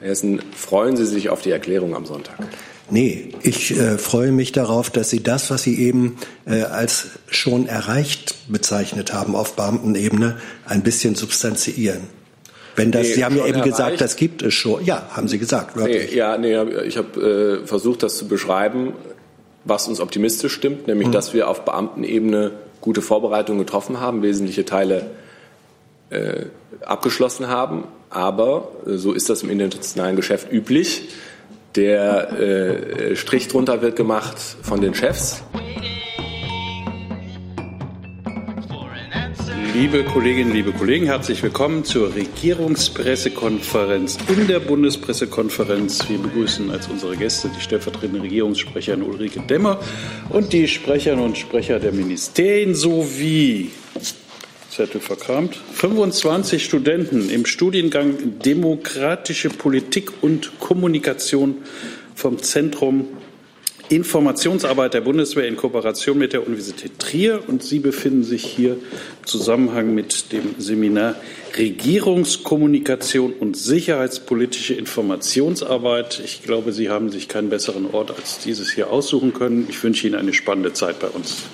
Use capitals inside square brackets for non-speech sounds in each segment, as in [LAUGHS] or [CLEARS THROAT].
Herr Hessen, freuen Sie sich auf die Erklärung am Sonntag? Nee, ich äh, freue mich darauf, dass Sie das, was Sie eben äh, als schon erreicht bezeichnet haben auf Beamtenebene, ein bisschen substanziieren. Wenn das, nee, Sie haben ja eben erreicht. gesagt, das gibt es schon. Ja, haben Sie gesagt. Nee, ja, nee, ich habe äh, versucht, das zu beschreiben, was uns optimistisch stimmt, nämlich, hm. dass wir auf Beamtenebene gute Vorbereitungen getroffen haben, wesentliche Teile äh, abgeschlossen haben. Aber äh, so ist das im internationalen Geschäft üblich. Der äh, Strich drunter wird gemacht von den Chefs. Liebe Kolleginnen, liebe Kollegen, herzlich willkommen zur Regierungspressekonferenz in der Bundespressekonferenz. Wir begrüßen als unsere Gäste die stellvertretende Regierungssprecherin Ulrike Demmer und die Sprecherinnen und Sprecher der Ministerien sowie Zettel verkramt. 25 Studenten im Studiengang Demokratische Politik und Kommunikation vom Zentrum Informationsarbeit der Bundeswehr in Kooperation mit der Universität Trier. Und Sie befinden sich hier im Zusammenhang mit dem Seminar Regierungskommunikation und sicherheitspolitische Informationsarbeit. Ich glaube, Sie haben sich keinen besseren Ort als dieses hier aussuchen können. Ich wünsche Ihnen eine spannende Zeit bei uns.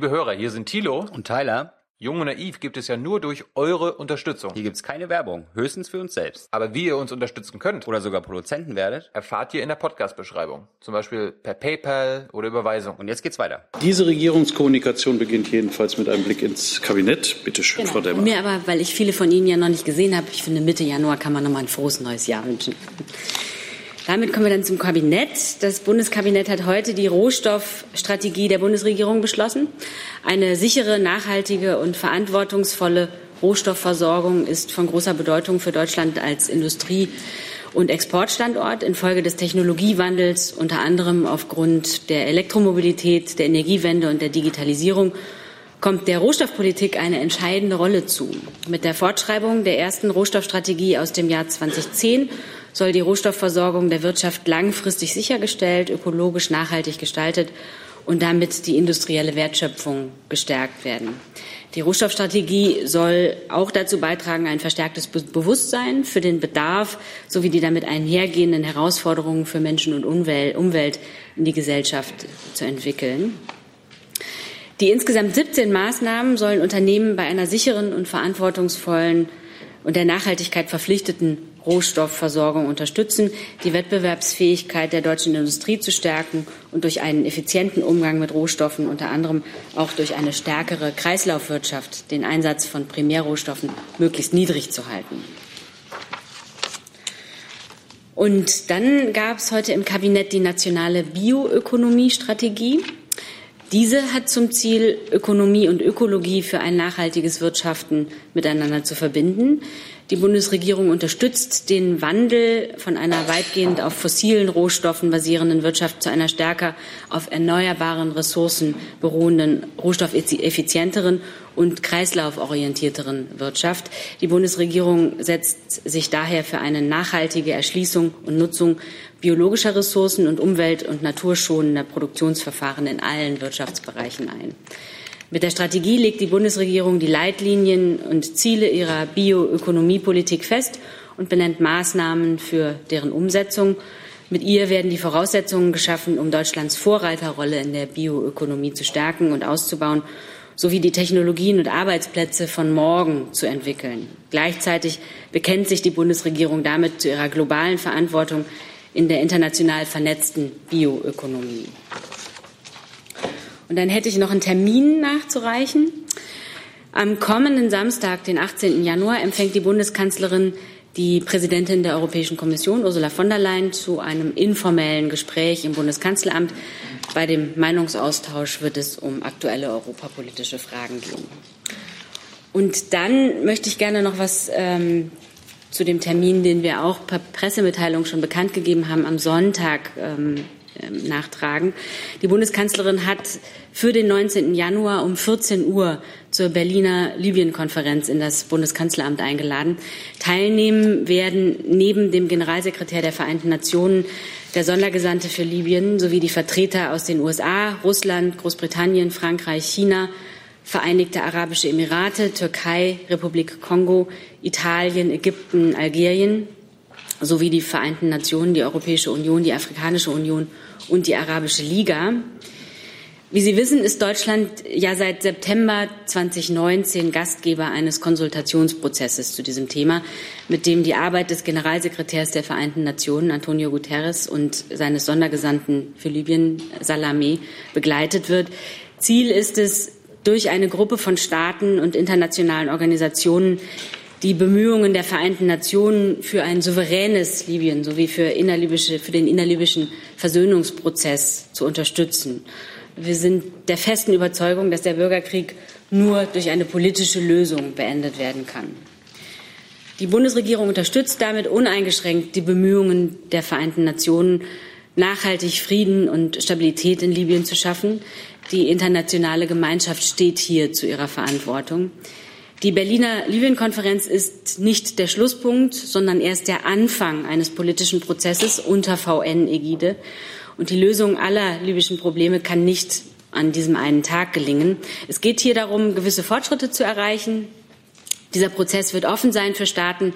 Liebe Hörer, hier sind Thilo und Tyler. Jung und Naiv gibt es ja nur durch eure Unterstützung. Hier gibt es keine Werbung, höchstens für uns selbst. Aber wie ihr uns unterstützen könnt oder sogar Produzenten werdet, erfahrt ihr in der Podcast-Beschreibung. Zum Beispiel per PayPal oder Überweisung. Und jetzt geht's weiter. Diese Regierungskommunikation beginnt jedenfalls mit einem Blick ins Kabinett. Bitte schön, genau. Frau Demmer. Mir aber, weil ich viele von Ihnen ja noch nicht gesehen habe, ich finde Mitte Januar kann man nochmal ein frohes neues Jahr wünschen. Damit kommen wir dann zum Kabinett. Das Bundeskabinett hat heute die Rohstoffstrategie der Bundesregierung beschlossen. Eine sichere, nachhaltige und verantwortungsvolle Rohstoffversorgung ist von großer Bedeutung für Deutschland als Industrie- und Exportstandort infolge des Technologiewandels, unter anderem aufgrund der Elektromobilität, der Energiewende und der Digitalisierung kommt der Rohstoffpolitik eine entscheidende Rolle zu. Mit der Fortschreibung der ersten Rohstoffstrategie aus dem Jahr 2010 soll die Rohstoffversorgung der Wirtschaft langfristig sichergestellt, ökologisch nachhaltig gestaltet und damit die industrielle Wertschöpfung gestärkt werden. Die Rohstoffstrategie soll auch dazu beitragen, ein verstärktes Bewusstsein für den Bedarf sowie die damit einhergehenden Herausforderungen für Menschen und Umwelt in die Gesellschaft zu entwickeln. Die insgesamt 17 Maßnahmen sollen Unternehmen bei einer sicheren und verantwortungsvollen und der Nachhaltigkeit verpflichteten Rohstoffversorgung unterstützen, die Wettbewerbsfähigkeit der deutschen Industrie zu stärken und durch einen effizienten Umgang mit Rohstoffen, unter anderem auch durch eine stärkere Kreislaufwirtschaft, den Einsatz von Primärrohstoffen möglichst niedrig zu halten. Und dann gab es heute im Kabinett die nationale Bioökonomiestrategie. Diese hat zum Ziel, Ökonomie und Ökologie für ein nachhaltiges Wirtschaften miteinander zu verbinden. Die Bundesregierung unterstützt den Wandel von einer weitgehend auf fossilen Rohstoffen basierenden Wirtschaft zu einer stärker auf erneuerbaren Ressourcen beruhenden, rohstoffeffizienteren und kreislauforientierteren Wirtschaft. Die Bundesregierung setzt sich daher für eine nachhaltige Erschließung und Nutzung biologischer Ressourcen und umwelt- und naturschonender Produktionsverfahren in allen Wirtschaftsbereichen ein. Mit der Strategie legt die Bundesregierung die Leitlinien und Ziele ihrer Bioökonomiepolitik fest und benennt Maßnahmen für deren Umsetzung. Mit ihr werden die Voraussetzungen geschaffen, um Deutschlands Vorreiterrolle in der Bioökonomie zu stärken und auszubauen, sowie die Technologien und Arbeitsplätze von morgen zu entwickeln. Gleichzeitig bekennt sich die Bundesregierung damit zu ihrer globalen Verantwortung in der international vernetzten Bioökonomie. Und dann hätte ich noch einen Termin nachzureichen. Am kommenden Samstag, den 18. Januar, empfängt die Bundeskanzlerin die Präsidentin der Europäischen Kommission, Ursula von der Leyen, zu einem informellen Gespräch im Bundeskanzleramt. Bei dem Meinungsaustausch wird es um aktuelle europapolitische Fragen gehen. Und dann möchte ich gerne noch was ähm, zu dem Termin, den wir auch per Pressemitteilung schon bekannt gegeben haben, am Sonntag ähm, nachtragen. Die Bundeskanzlerin hat für den 19. Januar um 14 Uhr zur Berliner Libyen-Konferenz in das Bundeskanzleramt eingeladen. Teilnehmen werden neben dem Generalsekretär der Vereinten Nationen der Sondergesandte für Libyen sowie die Vertreter aus den USA, Russland, Großbritannien, Frankreich, China, Vereinigte Arabische Emirate, Türkei, Republik Kongo, Italien, Ägypten, Algerien sowie die Vereinten Nationen, die Europäische Union, die Afrikanische Union und die Arabische Liga. Wie Sie wissen, ist Deutschland ja seit September 2019 Gastgeber eines Konsultationsprozesses zu diesem Thema, mit dem die Arbeit des Generalsekretärs der Vereinten Nationen, Antonio Guterres, und seines Sondergesandten für Libyen, Salamé, begleitet wird. Ziel ist es, durch eine Gruppe von Staaten und internationalen Organisationen die Bemühungen der Vereinten Nationen für ein souveränes Libyen sowie für, innerlibysche, für den innerlibyschen Versöhnungsprozess zu unterstützen. Wir sind der festen Überzeugung, dass der Bürgerkrieg nur durch eine politische Lösung beendet werden kann. Die Bundesregierung unterstützt damit uneingeschränkt die Bemühungen der Vereinten Nationen, nachhaltig Frieden und Stabilität in Libyen zu schaffen. Die internationale Gemeinschaft steht hier zu ihrer Verantwortung. Die Berliner Libyen-Konferenz ist nicht der Schlusspunkt, sondern erst der Anfang eines politischen Prozesses unter VN-Ägide. Und die Lösung aller libyschen Probleme kann nicht an diesem einen Tag gelingen. Es geht hier darum, gewisse Fortschritte zu erreichen. Dieser Prozess wird offen sein für Staaten,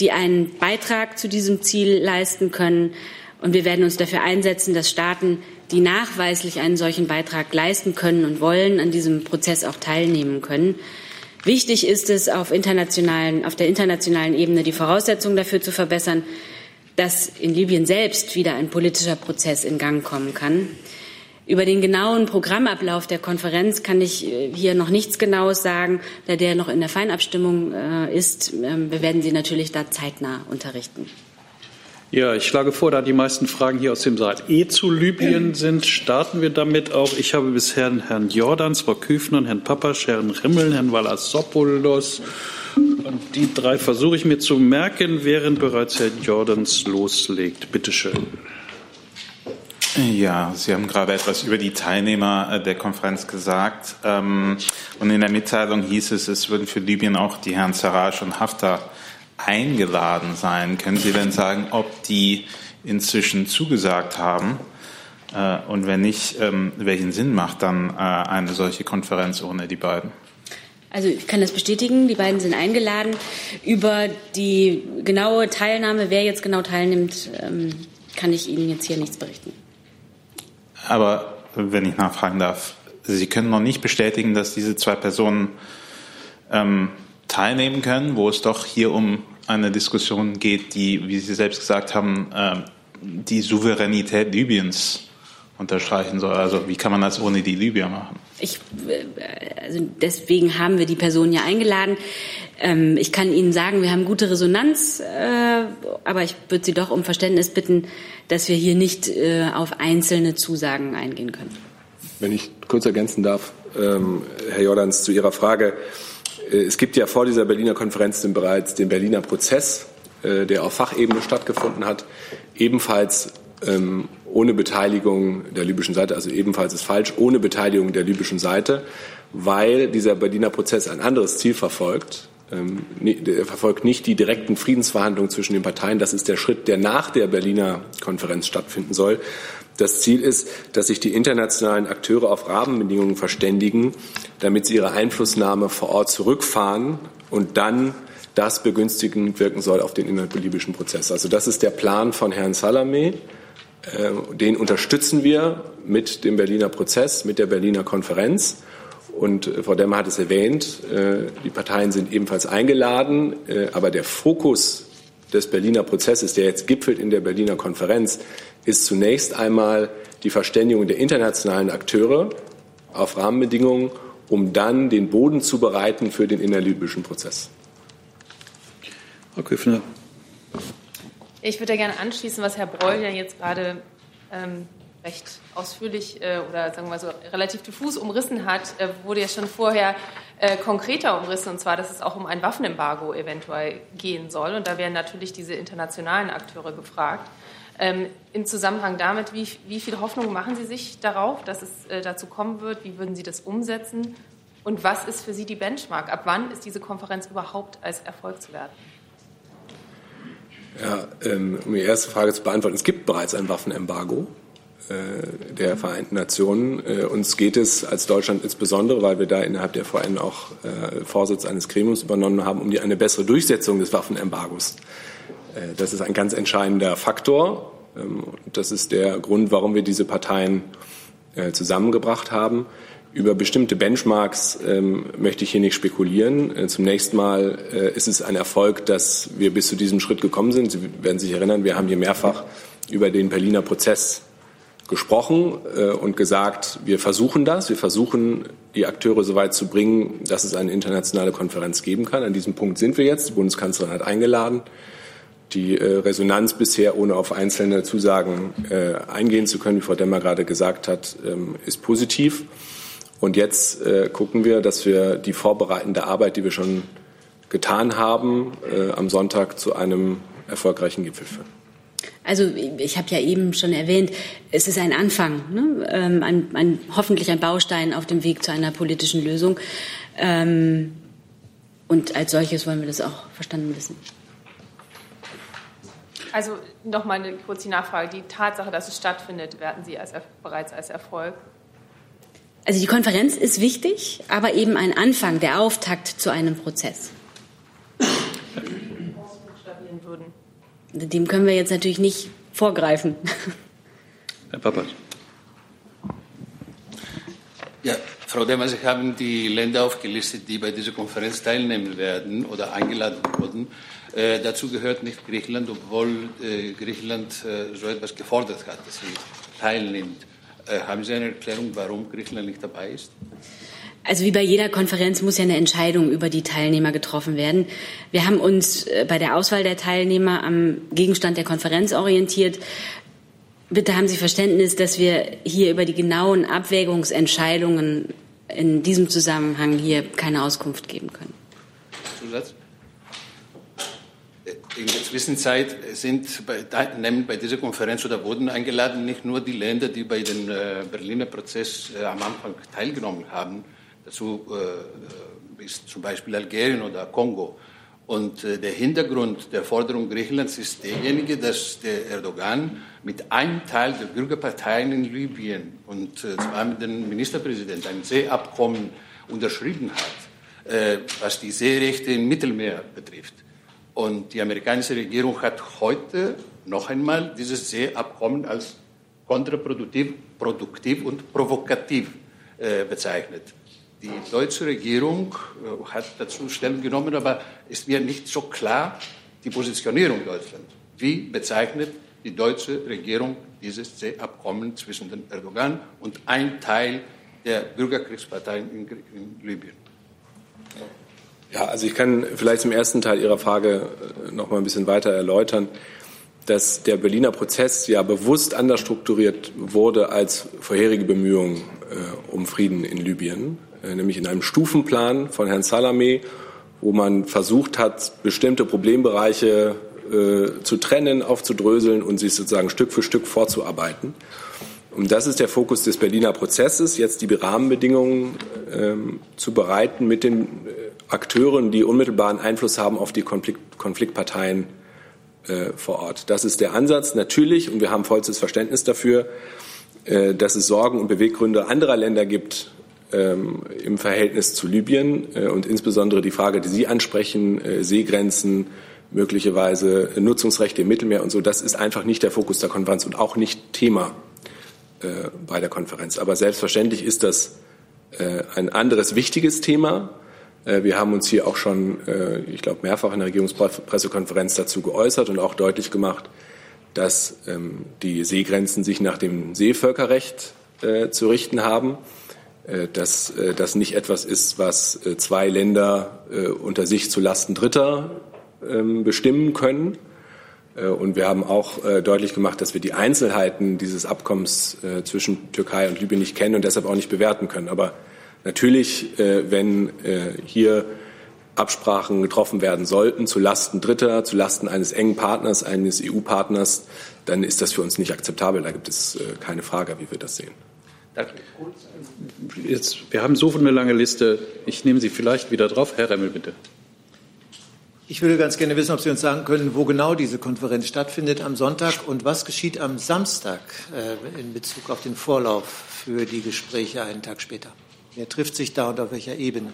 die einen Beitrag zu diesem Ziel leisten können. Und wir werden uns dafür einsetzen, dass Staaten, die nachweislich einen solchen Beitrag leisten können und wollen, an diesem Prozess auch teilnehmen können. Wichtig ist es, auf, internationalen, auf der internationalen Ebene die Voraussetzungen dafür zu verbessern, dass in Libyen selbst wieder ein politischer Prozess in Gang kommen kann. Über den genauen Programmablauf der Konferenz kann ich äh, hier noch nichts Genaues sagen, da der noch in der Feinabstimmung äh, ist. Ähm, wir werden Sie natürlich da zeitnah unterrichten. Ja, ich schlage vor, da die meisten Fragen hier aus dem Saal eh zu Libyen [CLEARS THROAT] sind, starten wir damit auch. Ich habe bisher Herrn Jordans, Frau Küfner, Herrn Papasch, Herrn Rimmel, Herrn Valassopoulos und die drei versuche ich mir zu merken, während bereits Herr Jordans loslegt. Bitte schön. Ja, Sie haben gerade etwas über die Teilnehmer äh, der Konferenz gesagt. Ähm, und in der Mitteilung hieß es, es würden für Libyen auch die Herren Sarraj und Haftar eingeladen sein. Können Sie denn sagen, ob die inzwischen zugesagt haben? Äh, und wenn nicht, ähm, welchen Sinn macht dann äh, eine solche Konferenz ohne die beiden? Also ich kann das bestätigen, die beiden sind eingeladen. Über die genaue Teilnahme, wer jetzt genau teilnimmt, ähm, kann ich Ihnen jetzt hier nichts berichten. Aber wenn ich nachfragen darf, Sie können noch nicht bestätigen, dass diese zwei Personen ähm, teilnehmen können, wo es doch hier um eine Diskussion geht, die, wie Sie selbst gesagt haben, äh, die Souveränität Libyens unterstreichen soll. Also wie kann man das ohne die Libyer machen? Ich, äh, also deswegen haben wir die Person ja eingeladen. Ähm, ich kann Ihnen sagen, wir haben gute Resonanz, äh, aber ich würde Sie doch um Verständnis bitten, dass wir hier nicht äh, auf einzelne Zusagen eingehen können. Wenn ich kurz ergänzen darf, ähm, Herr Jordans, zu Ihrer Frage. Es gibt ja vor dieser Berliner Konferenz bereits den Berliner Prozess, der auf Fachebene stattgefunden hat, ebenfalls ähm, ohne Beteiligung der libyschen Seite, also ebenfalls ist falsch, ohne Beteiligung der libyschen Seite, weil dieser Berliner Prozess ein anderes Ziel verfolgt. Ähm, er verfolgt nicht die direkten Friedensverhandlungen zwischen den Parteien. Das ist der Schritt, der nach der Berliner Konferenz stattfinden soll. Das Ziel ist, dass sich die internationalen Akteure auf Rahmenbedingungen verständigen, damit sie ihre Einflussnahme vor Ort zurückfahren und dann das begünstigend wirken soll auf den innerlibyschen Prozess. Also das ist der Plan von Herrn Salamé. Äh, den unterstützen wir mit dem Berliner Prozess, mit der Berliner Konferenz. Und äh, Frau Demmer hat es erwähnt, äh, die Parteien sind ebenfalls eingeladen, aber der Fokus des Berliner Prozesses, der jetzt gipfelt in der Berliner Konferenz, ist zunächst einmal die Verständigung der internationalen Akteure auf Rahmenbedingungen, um dann den Boden zu bereiten für den innerlibyschen Prozess. Frau Küffner. Ich würde gerne anschließen, was Herr Breul ja jetzt gerade ähm, recht ausführlich äh, oder sagen wir mal so relativ diffus umrissen hat, äh, wurde ja schon vorher äh, konkreter umrissen, und zwar, dass es auch um ein Waffenembargo eventuell gehen soll. Und da wären natürlich diese internationalen Akteure gefragt. Ähm, Im Zusammenhang damit, wie, wie, viel Hoffnung machen Sie sich darauf, dass es äh, dazu kommen wird? Wie würden Sie das umsetzen? Und was ist für Sie die Benchmark? Ab wann ist diese Konferenz überhaupt als Erfolg zu werten? Ja, ähm, um die erste Frage zu beantworten. Es gibt bereits ein Waffenembargo. äh, der Vereinten Nationen. Äh, uns geht es als Deutschland insbesondere, weil wir da innerhalb der VN auch äh, Vorsitz eines Gremiums übernommen haben, um die eine bessere Durchsetzung des Waffenembargos. Das ist ein ganz entscheidender Faktor. Ähm, das ist der Grund, warum wir diese Parteien zusammengebracht haben. Über bestimmte Benchmarks ähm, möchte ich hier nicht spekulieren. Zunächst mal ist es ein Erfolg, dass wir bis zu diesem Schritt gekommen sind. Sie werden sich erinnern, wir haben hier mehrfach über den Berliner Prozess gesprochen äh, und gesagt, wir versuchen das, wir versuchen die Akteure so weit zu bringen, dass es eine internationale Konferenz geben kann. An diesem Punkt sind wir jetzt. Die Bundeskanzlerin hat eingeladen. Die äh, Resonanz bisher, ohne auf einzelne Zusagen äh, eingehen zu können, wie Frau Demmer gerade gesagt hat, ähm, ist positiv. Und jetzt äh, gucken wir, dass wir die vorbereitende Arbeit, die wir schon getan haben, äh, am Sonntag zu einem erfolgreichen Gipfel führen. Also ich habe ja eben schon erwähnt, es ist ein Anfang, ne? ähm, ein, ein, hoffentlich ein Baustein auf dem Weg zu einer politischen Lösung. Ähm, und als solches wollen wir das auch verstanden wissen. Also noch mal eine kurze Nachfrage. Die Tatsache, dass es stattfindet, werten Sie als, bereits als Erfolg? Also die Konferenz ist wichtig, aber eben ein Anfang, der Auftakt zu einem Prozess. Würden. Dem können wir jetzt natürlich nicht vorgreifen. Herr Pappert. Ja, Frau Demmer, Sie haben die Länder aufgelistet, die bei dieser Konferenz teilnehmen werden oder eingeladen wurden. Äh, dazu gehört nicht Griechenland, obwohl äh, Griechenland äh, so etwas gefordert hat, dass sie teilnimmt. Äh, haben Sie eine Erklärung, warum Griechenland nicht dabei ist? Also wie bei jeder Konferenz muss ja eine Entscheidung über die Teilnehmer getroffen werden. Wir haben uns äh, bei der Auswahl der Teilnehmer am Gegenstand der Konferenz orientiert. Bitte haben Sie Verständnis, dass wir hier über die genauen Abwägungsentscheidungen in diesem Zusammenhang hier keine Auskunft geben können. Zusatz? In der Zwischenzeit sind bei, bei dieser Konferenz oder wurden eingeladen nicht nur die Länder, die bei dem äh, Berliner Prozess äh, am Anfang teilgenommen haben, Dazu äh, ist zum Beispiel Algerien oder Kongo. Und der Hintergrund der Forderung Griechenlands ist derjenige, dass der Erdogan mit einem Teil der Bürgerparteien in Libyen und zwar mit dem Ministerpräsidenten ein Seeabkommen unterschrieben hat, was die Seerechte im Mittelmeer betrifft. Und die amerikanische Regierung hat heute noch einmal dieses Seeabkommen als kontraproduktiv produktiv und provokativ äh, bezeichnet. Die deutsche Regierung äh, hat dazu Stellung genommen, aber ist mir nicht so klar die Positionierung Deutschlands. Wie bezeichnet die deutsche Regierung dieses Abkommen zwischen den Erdogan und ein Teil der Bürgerkriegsparteien in, in Libyen? Ja, also ich kann vielleicht zum ersten Teil Ihrer Frage äh, noch mal ein bisschen weiter erläutern, dass der Berliner Prozess ja bewusst anders strukturiert wurde als vorherige Bemühungen äh, um Frieden in Libyen. Äh, nämlich in einem Stufenplan von Herrn Salamé, wo man versucht hat, bestimmte Problembereiche äh, zu trennen, aufzudröseln und sich sozusagen Stück für Stück vorzuarbeiten. Und das ist der Fokus des Berliner Prozesses, jetzt die Rahmenbedingungen ähm, zu bereiten mit den äh, Akteuren, die unmittelbaren Einfluss haben auf die Konflikt Konfliktparteien äh, vor Ort. Das ist der Ansatz natürlich, und wir haben vollstes Verständnis dafür, äh, dass es Sorgen und Beweggründe anderer Länder gibt, ähm, im Verhältnis zu Libyen äh, und insbesondere die Frage, die Sie ansprechen, äh, Seegrenzen, möglicherweise Nutzungsrechte im Mittelmeer und so, das ist einfach nicht der Fokus der Konferenz und auch nicht Thema äh, bei der Konferenz. Aber selbstverständlich ist das äh, ein anderes wichtiges Thema. Äh, wir haben uns hier auch schon, äh, ich glaube, mehrfach in der Regierungspressekonferenz dazu geäußert und auch deutlich gemacht, dass ähm, die Seegrenzen sich nach dem Seevölkerrecht zu richten haben äh, dass äh, das nicht etwas ist, was äh, zwei Länder unter sich zu Lasten Dritter ähm, bestimmen können. Und wir haben auch deutlich gemacht, dass wir die Einzelheiten dieses Abkommens zwischen Türkei und Libyen nicht kennen und deshalb auch nicht bewerten können. Aber natürlich, wenn hier Absprachen getroffen werden sollten zu Lasten Dritter, zu Lasten eines engen Partners, eines EU-Partners, dann ist das für uns nicht akzeptabel. Da gibt es keine Frage, wie wir das sehen. Jetzt, wir haben so eine lange Liste. Ich nehme Sie vielleicht wieder drauf. Herr Remmel, bitte. Ich würde ganz gerne wissen, ob Sie uns sagen können, wo genau diese Konferenz stattfindet am Sonntag und was geschieht am Samstag äh, in Bezug auf den Vorlauf für die Gespräche einen Tag später. Wer trifft sich da und auf welcher Ebene?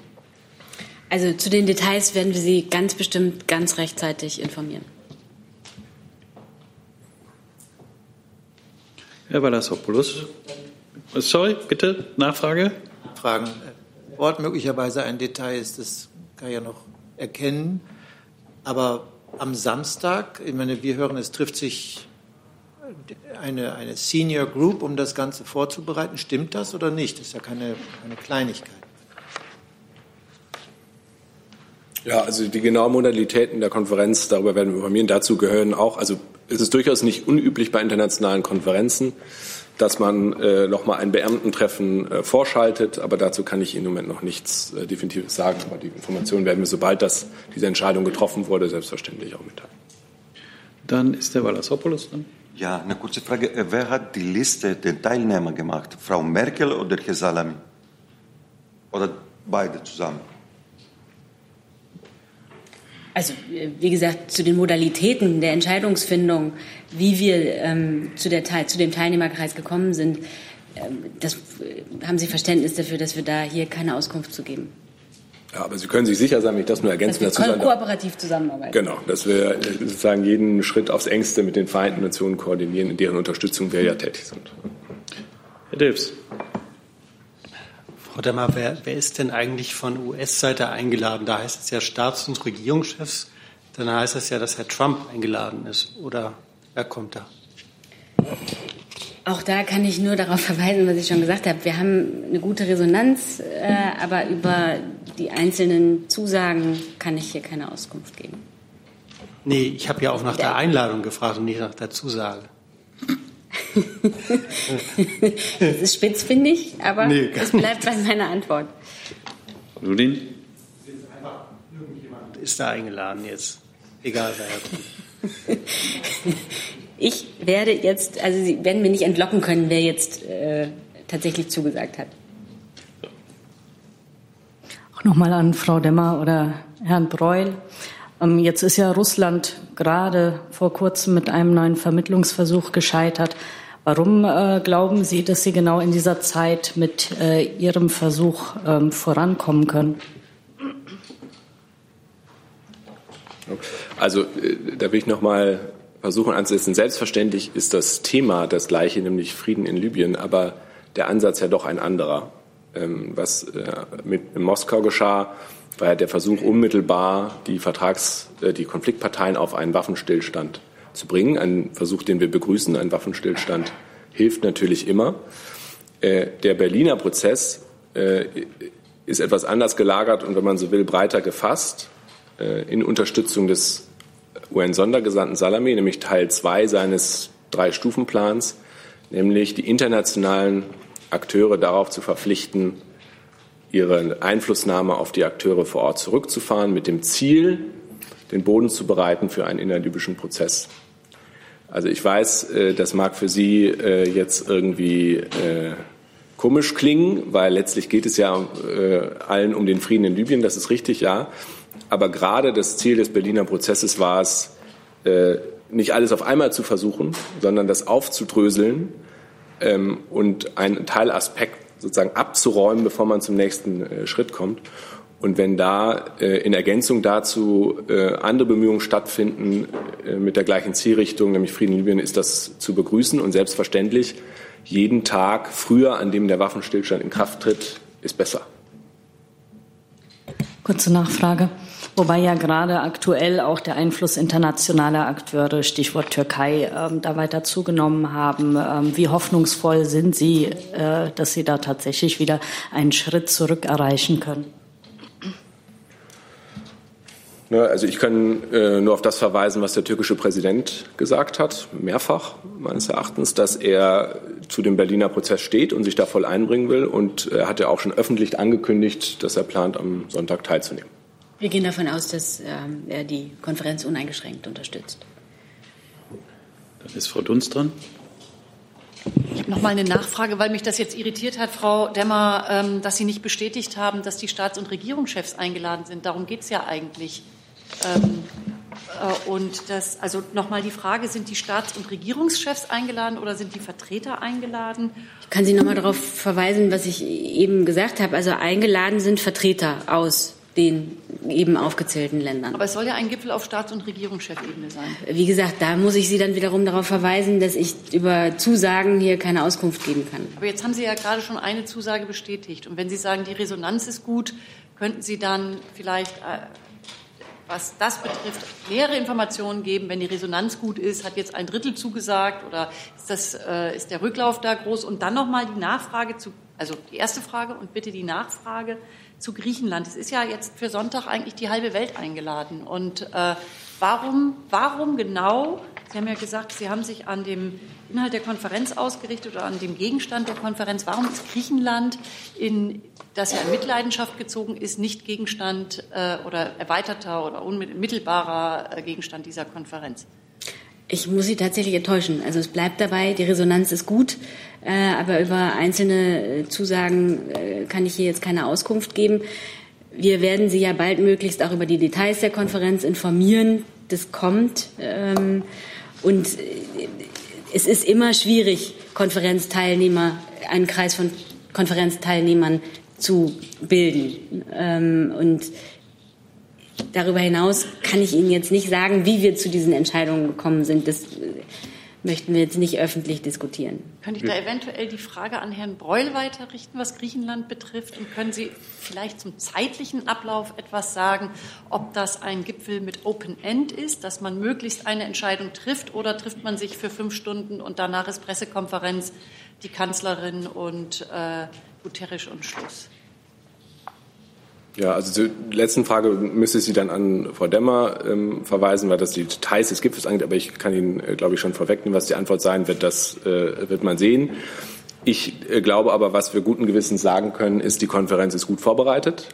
Also zu den Details werden wir Sie ganz bestimmt ganz rechtzeitig informieren. Herr Valassopoulos. Sorry, bitte, Nachfrage? Fragen. Ort möglicherweise ein Detail ist, das kann ich ja noch erkennen. Aber am Samstag, ich meine, wir hören, es trifft sich eine, eine Senior Group, um das Ganze vorzubereiten. Stimmt das oder nicht? Das ist ja keine, keine Kleinigkeit. Ja, also die genauen Modalitäten der Konferenz, darüber werden wir informieren. Dazu gehören auch, also es ist durchaus nicht unüblich bei internationalen Konferenzen, dass man äh, nochmal ein Beamtentreffen äh, vorschaltet. Aber dazu kann ich Ihnen im Moment noch nichts äh, Definitives sagen. Aber die Informationen werden wir, sobald das, diese Entscheidung getroffen wurde, selbstverständlich auch mitteilen. Dann ist der Valassopoulos dran. Ja, eine kurze Frage. Äh, wer hat die Liste der Teilnehmer gemacht? Frau Merkel oder Herr Salami? Oder beide zusammen? Also wie gesagt, zu den Modalitäten der Entscheidungsfindung, wie wir ähm, zu, der, zu dem Teilnehmerkreis gekommen sind, ähm, das äh, haben Sie Verständnis dafür, dass wir da hier keine Auskunft zu geben. Ja, aber Sie können sich sicher sein, wenn ich das nur ergänzen dass wir dazu kooperativ zusammenarbeiten. Genau, dass wir äh, sozusagen jeden Schritt aufs engste mit den Vereinten Nationen koordinieren, in deren Unterstützung wir ja tätig sind. Herr Dilfs. Frau Demmer, wer, wer ist denn eigentlich von US-Seite eingeladen? Da heißt es ja Staats- und Regierungschefs. Dann heißt es ja, dass Herr Trump eingeladen ist. Oder wer kommt da? Auch da kann ich nur darauf [LAUGHS] verweisen, was ich schon gesagt habe. Wir haben eine gute Resonanz, äh, aber über die einzelnen Zusagen kann ich hier keine Auskunft geben. Nee, ich habe ja auch nach der Einladung gefragt und nicht nach der Zusage. [LAUGHS] das ist spitzfindig, aber nee, es bleibt bei meiner Antwort. Ludin? Ist da eingeladen jetzt? Egal, wer Ich werde jetzt, also Sie werden mir nicht entlocken können, wer jetzt äh, tatsächlich zugesagt hat. Nochmal an Frau Demmer oder Herrn Breul. Ähm, jetzt ist ja Russland gerade vor kurzem mit einem neuen Vermittlungsversuch gescheitert. Warum äh, glauben Sie, dass Sie genau in dieser Zeit mit äh, Ihrem Versuch ähm, vorankommen können? Also äh, da will ich noch mal versuchen anzusetzen. Selbstverständlich ist das Thema das gleiche, nämlich Frieden in Libyen, aber der Ansatz ja doch ein anderer. Ähm, was äh, mit Moskau geschah, war ja der Versuch, unmittelbar die Vertrags-, äh, die Konfliktparteien auf einen Waffenstillstand zu bringen. Ein Versuch, den wir begrüßen. Ein Waffenstillstand hilft natürlich immer. Äh, der Berliner Prozess ist etwas anders gelagert und, wenn man so will, breiter gefasst in Unterstützung des UN-Sondergesandten Salami, nämlich Teil 2 seines Drei-Stufen-Plans, nämlich die internationalen Akteure darauf zu verpflichten, ihre Einflussnahme auf die Akteure vor Ort zurückzufahren, mit dem Ziel, den Boden zu bereiten für einen innerlibyschen Prozess. Also ich weiß, äh, das mag für Sie äh, jetzt irgendwie äh, komisch klingen, weil letztlich geht es ja allen um den Frieden in Libyen, das ist richtig, ja. Aber gerade das Ziel des Berliner Prozesses war es, nicht alles auf einmal zu versuchen, sondern das aufzudröseln ähm, und einen Teilaspekt sozusagen abzuräumen, bevor man zum nächsten Schritt kommt. Und wenn da äh, in Ergänzung dazu äh, andere Bemühungen stattfinden äh, mit der gleichen Zielrichtung, nämlich Frieden in Libyen, ist das zu begrüßen. Und selbstverständlich, jeden Tag früher, an dem der Waffenstillstand in Kraft tritt, ist besser. Kurze Nachfrage. Wobei ja gerade aktuell auch der Einfluss internationaler Akteure, Stichwort Türkei, ähm, da weiter zugenommen haben. Ähm, wie hoffnungsvoll sind Sie, äh, dass Sie da tatsächlich wieder einen Schritt zurück erreichen können? Ne, also ich kann äh, nur auf das verweisen, was der türkische Präsident gesagt hat, mehrfach meines Erachtens, dass er zu dem Berliner Prozess steht und sich da voll einbringen will. Und er hat ja auch schon öffentlich angekündigt, dass er plant, am Sonntag teilzunehmen. Wir gehen davon aus, dass ähm, er die Konferenz uneingeschränkt unterstützt. Dann ist Frau Dunst dran. Ich habe noch mal eine Nachfrage, weil mich das jetzt irritiert hat, Frau Demmer, ähm, dass Sie nicht bestätigt haben, dass die Staats- und Regierungschefs eingeladen sind. Darum geht es ja eigentlich. Ähm, äh, und das, also nochmal die Frage, sind die Staats- und Regierungschefs eingeladen oder sind die Vertreter eingeladen? Ich kann Sie nochmal darauf verweisen, was ich eben gesagt habe. Also eingeladen sind Vertreter aus den eben aufgezählten Ländern. Aber es soll ja ein Gipfel auf Staats- und Regierungschefebene sein. Wie gesagt, da muss ich Sie dann wiederum darauf verweisen, dass ich über Zusagen hier keine Auskunft geben kann. Aber jetzt haben Sie ja gerade schon eine Zusage bestätigt. Und wenn Sie sagen, die Resonanz ist gut, könnten Sie dann vielleicht, äh, was das betrifft, nähere Informationen geben, wenn die Resonanz gut ist, hat jetzt ein Drittel zugesagt oder ist, das, äh, ist der Rücklauf da groß? Und dann nochmal die Nachfrage zu, also die erste Frage und bitte die Nachfrage zu Griechenland. Es ist ja jetzt für Sonntag eigentlich die halbe Welt eingeladen. Und äh, warum, warum genau, Sie haben ja gesagt, Sie haben sich an dem Inhalt der Konferenz ausgerichtet oder an dem Gegenstand der Konferenz. Warum ist Griechenland, in, das ja in Mitleidenschaft gezogen ist, nicht Gegenstand äh, oder erweiterter oder unmittelbarer äh, Gegenstand dieser Konferenz? Ich muss Sie tatsächlich enttäuschen. Also es bleibt dabei, die Resonanz ist gut, äh, aber über einzelne äh, Zusagen äh, kann ich hier jetzt keine Auskunft geben. Wir werden Sie ja baldmöglichst auch über die Details der Konferenz informieren. Das kommt. Ähm, und es ist immer schwierig, Konferenzteilnehmer, einen Kreis von Konferenzteilnehmern zu bilden. Ähm, und darüber hinaus kann ich Ihnen jetzt nicht sagen, wie wir zu diesen Entscheidungen gekommen sind. Das äh, möchten wir jetzt nicht öffentlich diskutieren. Könnte ich da eventuell die Frage an Herrn Breul weiterrichten, was Griechenland betrifft? Und können Sie vielleicht zum zeitlichen Ablauf etwas sagen, ob das ein Gipfel mit Open End ist, dass man möglichst eine Entscheidung trifft, oder trifft man sich für fünf Stunden und danach ist Pressekonferenz, die Kanzlerin und äh, Guterres und Schluss? Ja, also zur letzten Frage müsste ich Sie dann an Frau Demmer ähm, verweisen, weil das die Details des Gipfels angeht. Aber ich kann Ihnen, äh, glaube ich, schon vorwegnehmen, was die Antwort sein wird. Das äh, wird man sehen. Ich äh, glaube aber, was wir guten Gewissens sagen können, ist, die Konferenz ist gut vorbereitet.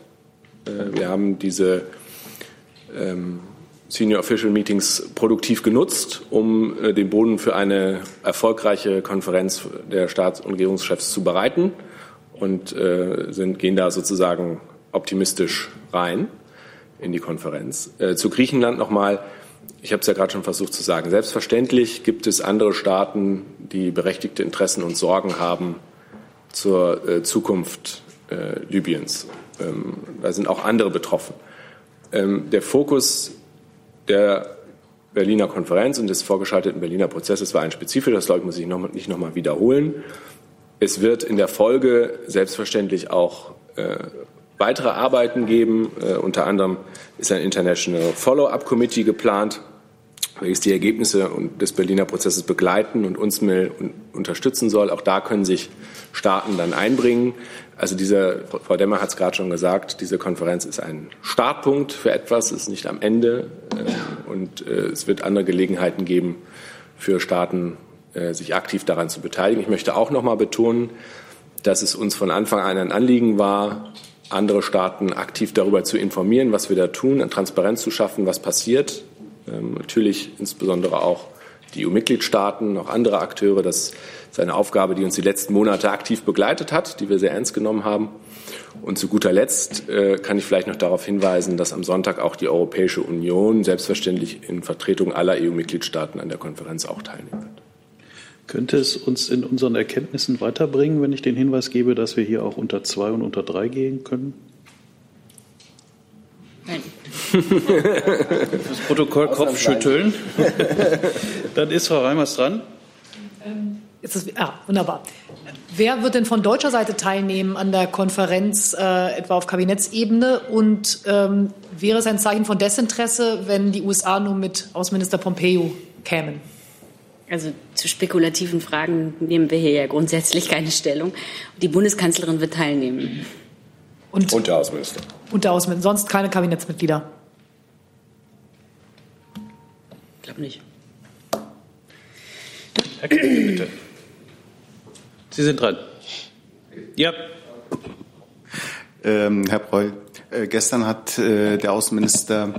Äh, wir haben diese ähm, Senior Official Meetings produktiv genutzt, um äh, den Boden für eine erfolgreiche Konferenz der Staats- und Regierungschefs zu bereiten und sind, gehen da sozusagen optimistisch rein in die Konferenz. Äh, zu Griechenland nochmal. Ich habe es ja gerade schon versucht zu sagen. Selbstverständlich gibt es andere Staaten, die berechtigte Interessen und Sorgen haben zur äh, Zukunft äh, Libyens. Ähm, da sind auch andere betroffen. Ähm, der Fokus der Berliner Konferenz und des vorgeschalteten Berliner Prozesses war ein spezifischer. Das, muss ich noch, nicht nochmal wiederholen. Es wird in der Folge selbstverständlich auch äh, weitere Arbeiten geben. Äh, unter anderem ist ein International Follow-up Committee geplant, welches die Ergebnisse des Berliner Prozesses begleiten und uns mit unterstützen soll. Auch da können sich Staaten dann einbringen. Also diese, Frau Demmer hat es gerade schon gesagt, diese Konferenz ist ein Startpunkt für etwas, ist nicht am Ende. Äh, und äh, es wird andere Gelegenheiten geben für Staaten, äh, sich aktiv daran zu beteiligen. Ich möchte auch noch mal betonen, dass es uns von Anfang an ein Anliegen war, andere Staaten aktiv darüber zu informieren, was wir da tun, an Transparenz zu schaffen, was passiert. Ähm, natürlich insbesondere auch die EU-Mitgliedstaaten, auch andere Akteure. Das ist eine Aufgabe, die uns die letzten Monate aktiv begleitet hat, die wir sehr ernst genommen haben. Und zu guter Letzt äh, kann ich vielleicht noch darauf hinweisen, dass am Sonntag auch die Europäische Union selbstverständlich in Vertretung aller EU-Mitgliedstaaten an der Konferenz auch teilnehmen wird. Könnte es uns in unseren Erkenntnissen weiterbringen, wenn ich den Hinweis gebe, dass wir hier auch unter zwei und unter drei gehen können? Nein. Das Protokoll Kopfschütteln. [LAUGHS] Dann ist Frau Reimers dran. Ist das, ah, wunderbar. Wer wird denn von deutscher Seite teilnehmen an der Konferenz, äh, etwa auf Kabinettsebene? Und ähm, wäre es ein Zeichen von Desinteresse, wenn die USA nur mit Außenminister Pompeo kämen? Also zu spekulativen Fragen nehmen wir hier ja grundsätzlich keine Stellung. Die Bundeskanzlerin wird teilnehmen. Und, und der Außenminister. Und der Außenminister. Sonst keine Kabinettsmitglieder. Ich glaube nicht. Herr Kollege, bitte. Sie sind dran. Ja. Ähm, Herr Breul, äh, gestern hat äh, der Außenminister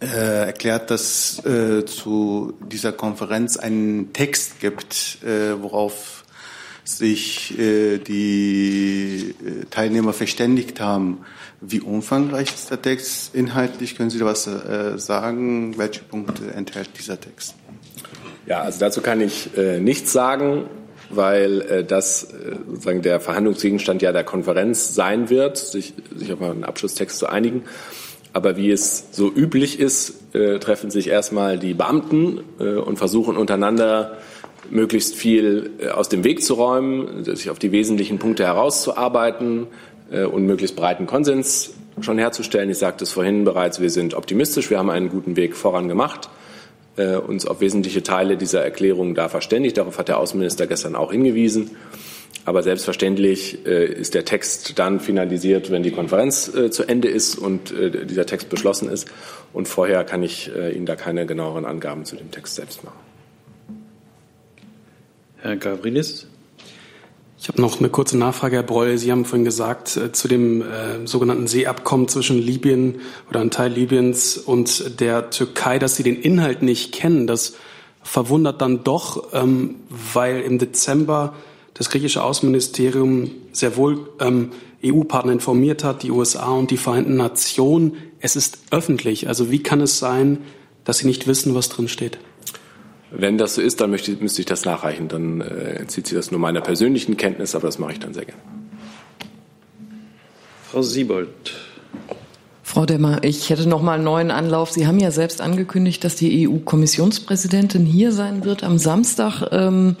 äh, erklärt, dass äh, zu dieser Konferenz einen Text gibt, äh, worauf sich äh, die äh, Teilnehmer verständigt haben. Wie umfangreich ist der Text inhaltlich? Können Sie da was äh, sagen? Welche Punkte enthält dieser Text? Ja, also dazu kann ich äh, nichts sagen, weil äh, das äh, sozusagen der Verhandlungsgegenstand ja der Konferenz sein wird, sich, sich auf einen Abschlusstext zu einigen. Aber wie es so üblich ist, äh, treffen sich erstmal die Beamten äh, und versuchen untereinander möglichst viel äh, aus dem Weg zu räumen, sich auf die wesentlichen Punkte herauszuarbeiten äh, und möglichst breiten Konsens schon herzustellen. Ich sagte es vorhin bereits, wir sind optimistisch, wir haben einen guten Weg voran gemacht, äh, uns auf wesentliche Teile dieser Erklärung da verständigt. Darauf hat der Außenminister gestern auch hingewiesen. Aber selbstverständlich ist der Text dann finalisiert, wenn die Konferenz zu Ende ist und dieser Text beschlossen ist. Und vorher kann ich Ihnen da keine genaueren Angaben zu dem Text selbst machen. Herr Gavrilis. Ich habe noch eine kurze Nachfrage, Herr Breul. Sie haben vorhin gesagt, äh, zu dem äh, sogenannten Seeabkommen zwischen Libyen oder einem Teil Libyens und der Türkei, dass Sie den Inhalt nicht kennen. Das verwundert dann doch, ähm, weil im Dezember das griechische Außenministerium sehr wohl ähm, EU-Partner informiert hat, die USA und die Vereinten Nationen. Es ist öffentlich. Also wie kann es sein, dass Sie nicht wissen, was drin steht? Wenn das so ist, dann möchte, müsste ich das nachreichen. Dann äh, entzieht sich das nur meiner persönlichen Kenntnis, aber das mache ich dann sehr gerne. Frau Siebold. Frau Demmer, ich hätte noch mal einen neuen Anlauf. Sie haben ja selbst angekündigt, dass die EU-Kommissionspräsidentin hier sein wird am Samstag. Ähm,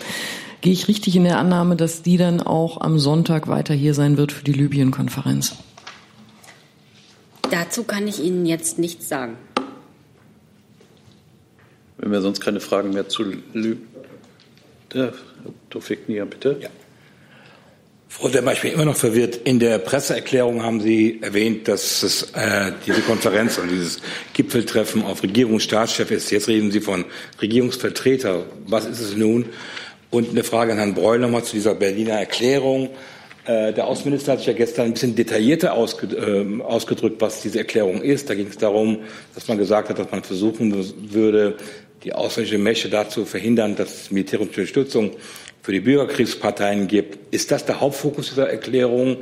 gehe ich richtig in der Annahme, dass die dann auch am Sonntag weiter hier sein wird für die Libyen-Konferenz? Dazu kann ich Ihnen jetzt nichts sagen. Wenn wir sonst keine Fragen mehr zu Lü der Tofik Nia, bitte. Ja. Frau Demmer, ich bin immer noch verwirrt. In der Presseerklärung haben Sie erwähnt, dass es äh, diese Konferenz und dieses Gipfeltreffen auf Regierungsstaatschef ist. Jetzt reden Sie von Regierungsvertreter. Was ist es nun? Und eine Frage an Herrn Breul nochmal zu dieser Berliner Erklärung. Äh, der Außenminister hat sich ja gestern ein bisschen detaillierter ausge, äh, ausgedrückt, was diese Erklärung ist. Da ging es darum, dass man gesagt hat, dass man versuchen würde, die ausländische Mächte dazu verhindern, dass es militärische Unterstützung für die Bürgerkriegsparteien gibt. Ist das der Hauptfokus dieser Erklärung?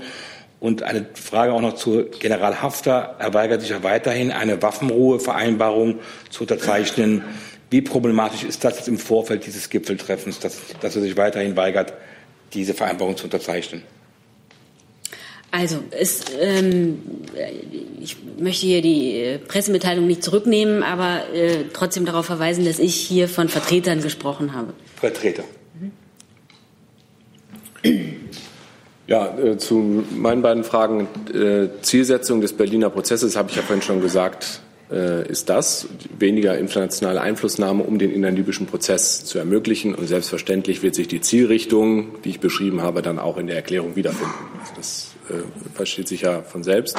Und eine Frage auch noch zu General Haftar. Er weigert sich ja weiterhin, eine Waffenruhevereinbarung zu unterzeichnen. Wie problematisch ist das jetzt im Vorfeld dieses Gipfeltreffens, dass, dass er sich weiterhin weigert, diese Vereinbarung zu unterzeichnen? Also, es, ähm, ich möchte hier die Pressemitteilung nicht zurücknehmen, aber äh, trotzdem darauf verweisen, dass ich hier von Vertretern gesprochen habe. Vertreter. Ja, äh, zu meinen beiden Fragen. Äh, Zielsetzung des Berliner Prozesses, habe ich ja vorhin schon gesagt, ist das, weniger internationale Einflussnahme, um den innerlibyschen Prozess zu ermöglichen. Und selbstverständlich wird sich die Zielrichtung, die ich beschrieben habe, dann auch in der Erklärung wiederfinden. Also das äh, versteht sich ja von selbst.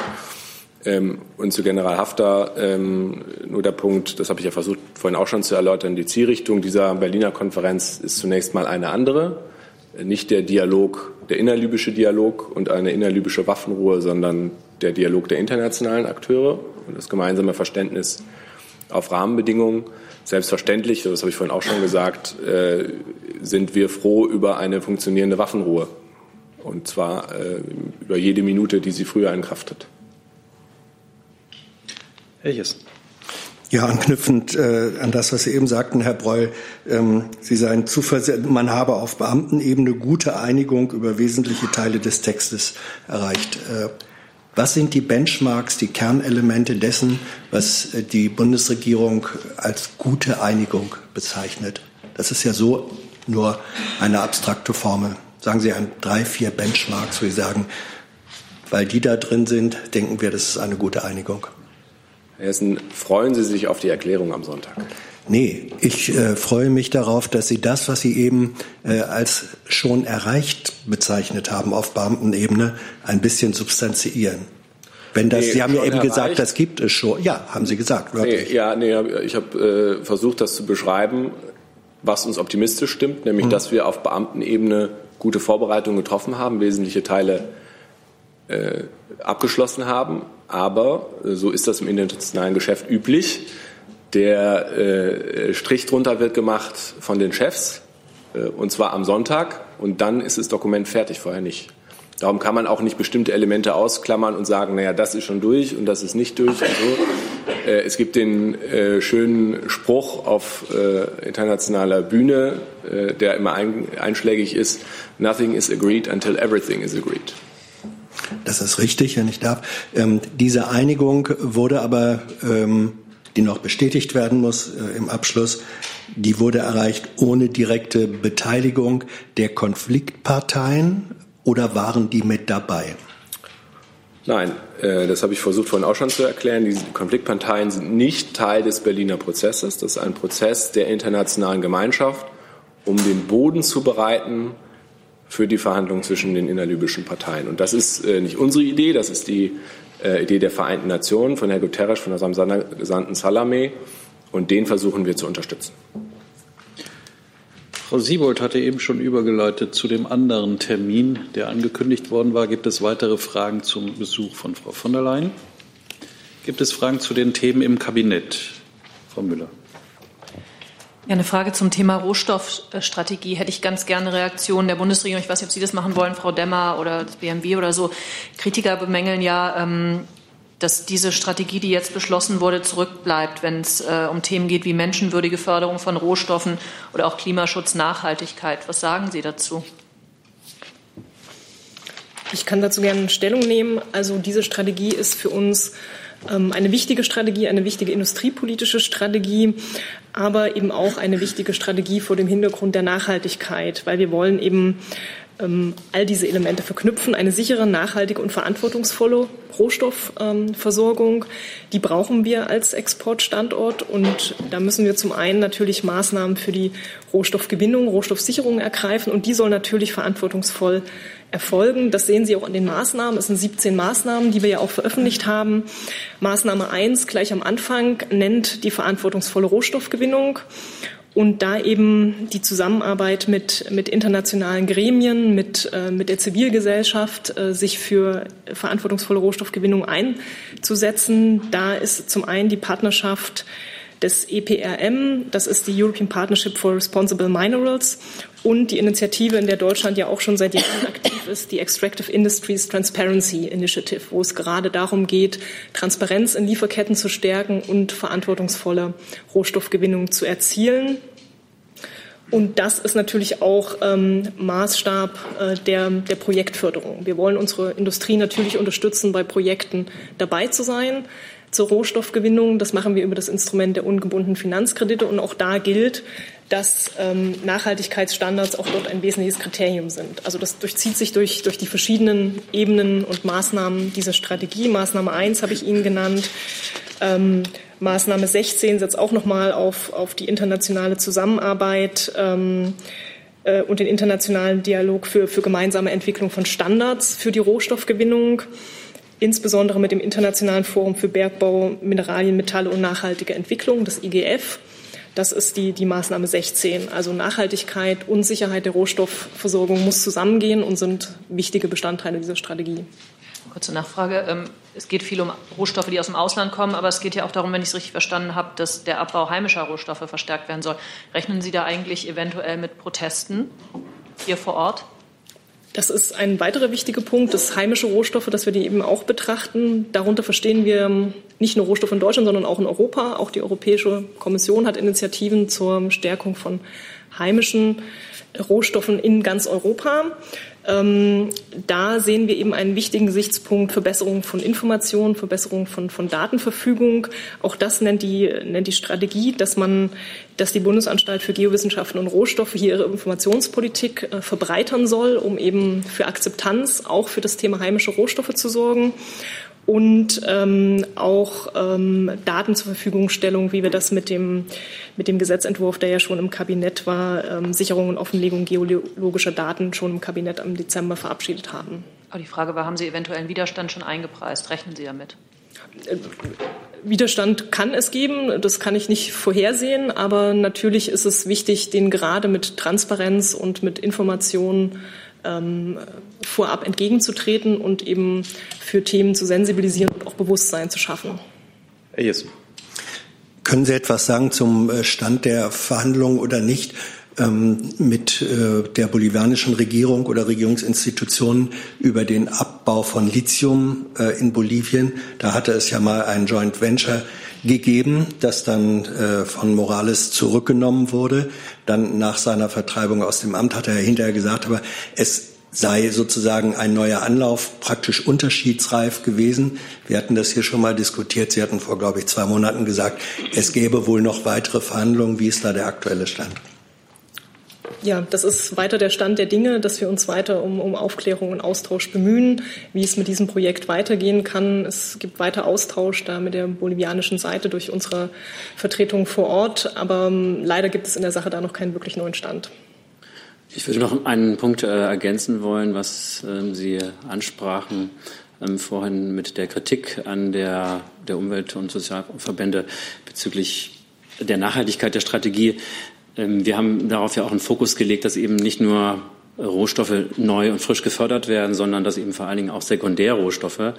Ähm, und zu General Haftar ähm, nur der Punkt, das habe ich ja versucht vorhin auch schon zu erläutern, die Zielrichtung dieser Berliner Konferenz ist zunächst mal eine andere. Nicht der Dialog, der innerlibysche Dialog und eine innerlibysche Waffenruhe, sondern der Dialog der internationalen Akteure und das gemeinsame Verständnis auf Rahmenbedingungen. Selbstverständlich, das habe ich vorhin auch schon gesagt, äh, sind wir froh über eine funktionierende Waffenruhe. Und zwar äh, über jede Minute, die sie früher in Kraft hat. Herr Jess. Ja, anknüpfend äh, an das, was Sie eben sagten, Herr Breul, ähm, Sie seien zuversichtlich, man habe auf Beamtenebene gute Einigung über wesentliche Teile des Textes erreicht. Äh, was sind die Benchmarks, die Kernelemente dessen, was äh, die Bundesregierung als gute Einigung bezeichnet? Das ist ja so nur eine abstrakte Formel sagen Sie ein drei, vier Benchmarks, wo Sie sagen, weil die da drin sind, denken wir, das ist eine gute Einigung. Herr Hessen, freuen Sie sich auf die Erklärung am Sonntag? Nee, ich äh, freue mich darauf, dass Sie das, was Sie eben äh, als schon erreicht bezeichnet haben auf Beamtenebene, ein bisschen substanziieren. Wenn das, nee, Sie haben ja eben erreicht. gesagt, das gibt es schon. Ja, haben Sie gesagt. Nee, ja, nee, ich habe äh, versucht, das zu beschreiben, was uns optimistisch stimmt, nämlich, mhm. dass wir auf Beamtenebene gute Vorbereitungen getroffen haben, wesentliche Teile äh, abgeschlossen haben. Aber äh, so ist das im internationalen Geschäft üblich. Der äh, Strich drunter wird gemacht von den Chefs äh, und zwar am Sonntag. Und dann ist das Dokument fertig, vorher nicht. Darum kann man auch nicht bestimmte Elemente ausklammern und sagen, naja, das ist schon durch und das ist nicht durch. Und so. Äh, es gibt den äh, schönen Spruch auf äh, internationaler Bühne, äh, der immer ein, einschlägig ist, Nothing is agreed until everything is agreed. Das ist richtig, wenn ich darf. Ähm, diese Einigung wurde aber, ähm, die noch bestätigt werden muss äh, im Abschluss, die wurde erreicht ohne direkte Beteiligung der Konfliktparteien oder waren die mit dabei? Nein, äh, das habe ich versucht vorhin auch schon zu erklären. Die Konfliktparteien sind nicht Teil des Berliner Prozesses. Das ist ein Prozess der internationalen Gemeinschaft, um den Boden zu bereiten für die Verhandlungen zwischen den innerlibyschen Parteien. Und das ist äh, nicht unsere Idee, das ist die äh, Idee der Vereinten Nationen von Herrn Guterres, von seinem Gesandten Salamé. Und den versuchen wir zu unterstützen. Frau Siebold hatte eben schon übergeleitet zu dem anderen Termin, der angekündigt worden war. Gibt es weitere Fragen zum Besuch von Frau von der Leyen? Gibt es Fragen zu den Themen im Kabinett? Frau Müller. Ja, eine Frage zum Thema Rohstoffstrategie. Hätte ich ganz gerne Reaktionen der Bundesregierung. Ich weiß nicht, ob Sie das machen wollen, Frau Demmer oder das BMW oder so. Kritiker bemängeln ja, ähm, dass diese Strategie, die jetzt beschlossen wurde, zurückbleibt, wenn es äh, um Themen geht wie menschenwürdige Förderung von Rohstoffen oder auch Klimaschutz, Nachhaltigkeit. Was sagen Sie dazu? Ich kann dazu gerne Stellung nehmen. Also diese Strategie ist für uns ähm, eine wichtige Strategie, eine wichtige industriepolitische Strategie, aber eben auch eine wichtige Strategie vor dem Hintergrund der Nachhaltigkeit, weil wir wollen eben ähm, all diese Elemente verknüpfen. Eine sichere, nachhaltige und verantwortungsvolle Rohstoffversorgung, die brauchen wir als Exportstandort. Und da müssen wir zum einen natürlich Maßnahmen für die Rohstoffgewinnung, Rohstoffsicherung ergreifen. Und die soll natürlich verantwortungsvoll erfolgen. Das sehen Sie auch an den Maßnahmen. Es sind 17 Maßnahmen, die wir ja auch veröffentlicht haben. Maßnahme 1 gleich am Anfang nennt die verantwortungsvolle Rohstoffgewinnung und da eben die Zusammenarbeit mit, mit internationalen Gremien, mit, äh, mit der Zivilgesellschaft, äh, sich für verantwortungsvolle Rohstoffgewinnung einzusetzen. Da ist zum einen die Partnerschaft des EPRM, das ist die European Partnership for Responsible Minerals und die Initiative, in der Deutschland ja auch schon seit Jahren aktiv ist, die Extractive Industries Transparency Initiative, wo es gerade darum geht, Transparenz in Lieferketten zu stärken und verantwortungsvolle Rohstoffgewinnung zu erzielen. Und das ist natürlich auch ähm, Maßstab äh, der, der Projektförderung. Wir wollen unsere Industrie natürlich unterstützen, bei Projekten dabei zu sein zur Rohstoffgewinnung. Das machen wir über das Instrument der ungebundenen Finanzkredite. Und auch da gilt, dass ähm, Nachhaltigkeitsstandards auch dort ein wesentliches Kriterium sind. Also das durchzieht sich durch, durch die verschiedenen Ebenen und Maßnahmen dieser Strategie. Maßnahme eins habe ich Ihnen genannt. Ähm, Maßnahme 16 setzt auch nochmal auf, auf die internationale Zusammenarbeit ähm, äh, und den internationalen Dialog für, für gemeinsame Entwicklung von Standards für die Rohstoffgewinnung, insbesondere mit dem Internationalen Forum für Bergbau, Mineralien, Metalle und nachhaltige Entwicklung, das IGF. Das ist die, die Maßnahme 16. Also Nachhaltigkeit und Sicherheit der Rohstoffversorgung muss zusammengehen und sind wichtige Bestandteile dieser Strategie. Kurze Nachfrage. Ähm, es geht viel um Rohstoffe, die aus dem Ausland kommen, aber es geht ja auch darum, wenn ich es richtig verstanden habe, dass der Abbau heimischer Rohstoffe verstärkt werden soll. Rechnen Sie da eigentlich eventuell mit Protesten hier vor Ort? Das ist ein weiterer wichtiger Punkt, das heimische Rohstoffe, dass wir die eben auch betrachten. Darunter verstehen wir nicht nur Rohstoffe in Deutschland, sondern auch in Europa. Auch die Europäische Kommission hat Initiativen zur Stärkung von heimischen Rohstoffen in ganz Europa. Ähm, da sehen wir eben einen wichtigen Gesichtspunkt Verbesserung von Informationen, Verbesserung von, von Datenverfügung. Auch das nennt die, nennt die Strategie, dass man, dass die Bundesanstalt für Geowissenschaften und Rohstoffe hier ihre Informationspolitik äh, verbreitern soll, um eben für Akzeptanz auch für das Thema heimische Rohstoffe zu sorgen und ähm, auch ähm, Daten zur Verfügungstellung, wie wir das mit dem, mit dem Gesetzentwurf, der ja schon im Kabinett war, ähm, Sicherung und Offenlegung geologischer Daten schon im Kabinett im Dezember verabschiedet haben. Aber die Frage war, haben Sie eventuellen Widerstand schon eingepreist? Rechnen Sie damit? Äh, Widerstand kann es geben, das kann ich nicht vorhersehen, aber natürlich ist es wichtig, den gerade mit Transparenz und mit Informationen ähm, vorab entgegenzutreten und eben für Themen zu sensibilisieren und auch Bewusstsein zu schaffen. Herr Jessen. Können Sie etwas sagen zum äh, Stand der Verhandlungen oder nicht? ähm, mit äh, der bolivianischen Regierung oder Regierungsinstitutionen über den Abbau von Lithium äh, in Bolivien. Da hatte es ja mal ein Joint Venture gegeben, das dann äh, von Morales zurückgenommen wurde. Dann nach seiner Vertreibung aus dem Amt hat er hinterher gesagt, aber es sei sozusagen ein neuer Anlauf praktisch unterschiedsreif gewesen. Wir hatten das hier schon mal diskutiert. Sie hatten vor, glaube ich, zwei Monaten gesagt, es gäbe wohl noch weitere Verhandlungen. Wie ist da der aktuelle Stand? Ja, das ist weiter der Stand der Dinge, dass wir uns weiter um, um Aufklärung und Austausch bemühen, wie es mit diesem Projekt weitergehen kann. Es gibt weiter Austausch da mit der bolivianischen Seite durch unsere Vertretung vor Ort, aber ähm, leider gibt es in der Sache da noch keinen wirklich neuen Stand. Ich würde noch einen Punkt äh, ergänzen wollen, was ähm, Sie ansprachen ähm, vorhin mit der Kritik an der, der Umwelt- und Sozialverbände bezüglich der Nachhaltigkeit der Strategie. Ähm, wir haben darauf ja auch einen Fokus gelegt, dass eben nicht nur Rohstoffe neu und frisch gefördert werden, sondern dass eben vor allen Dingen auch Sekundärrohstoffe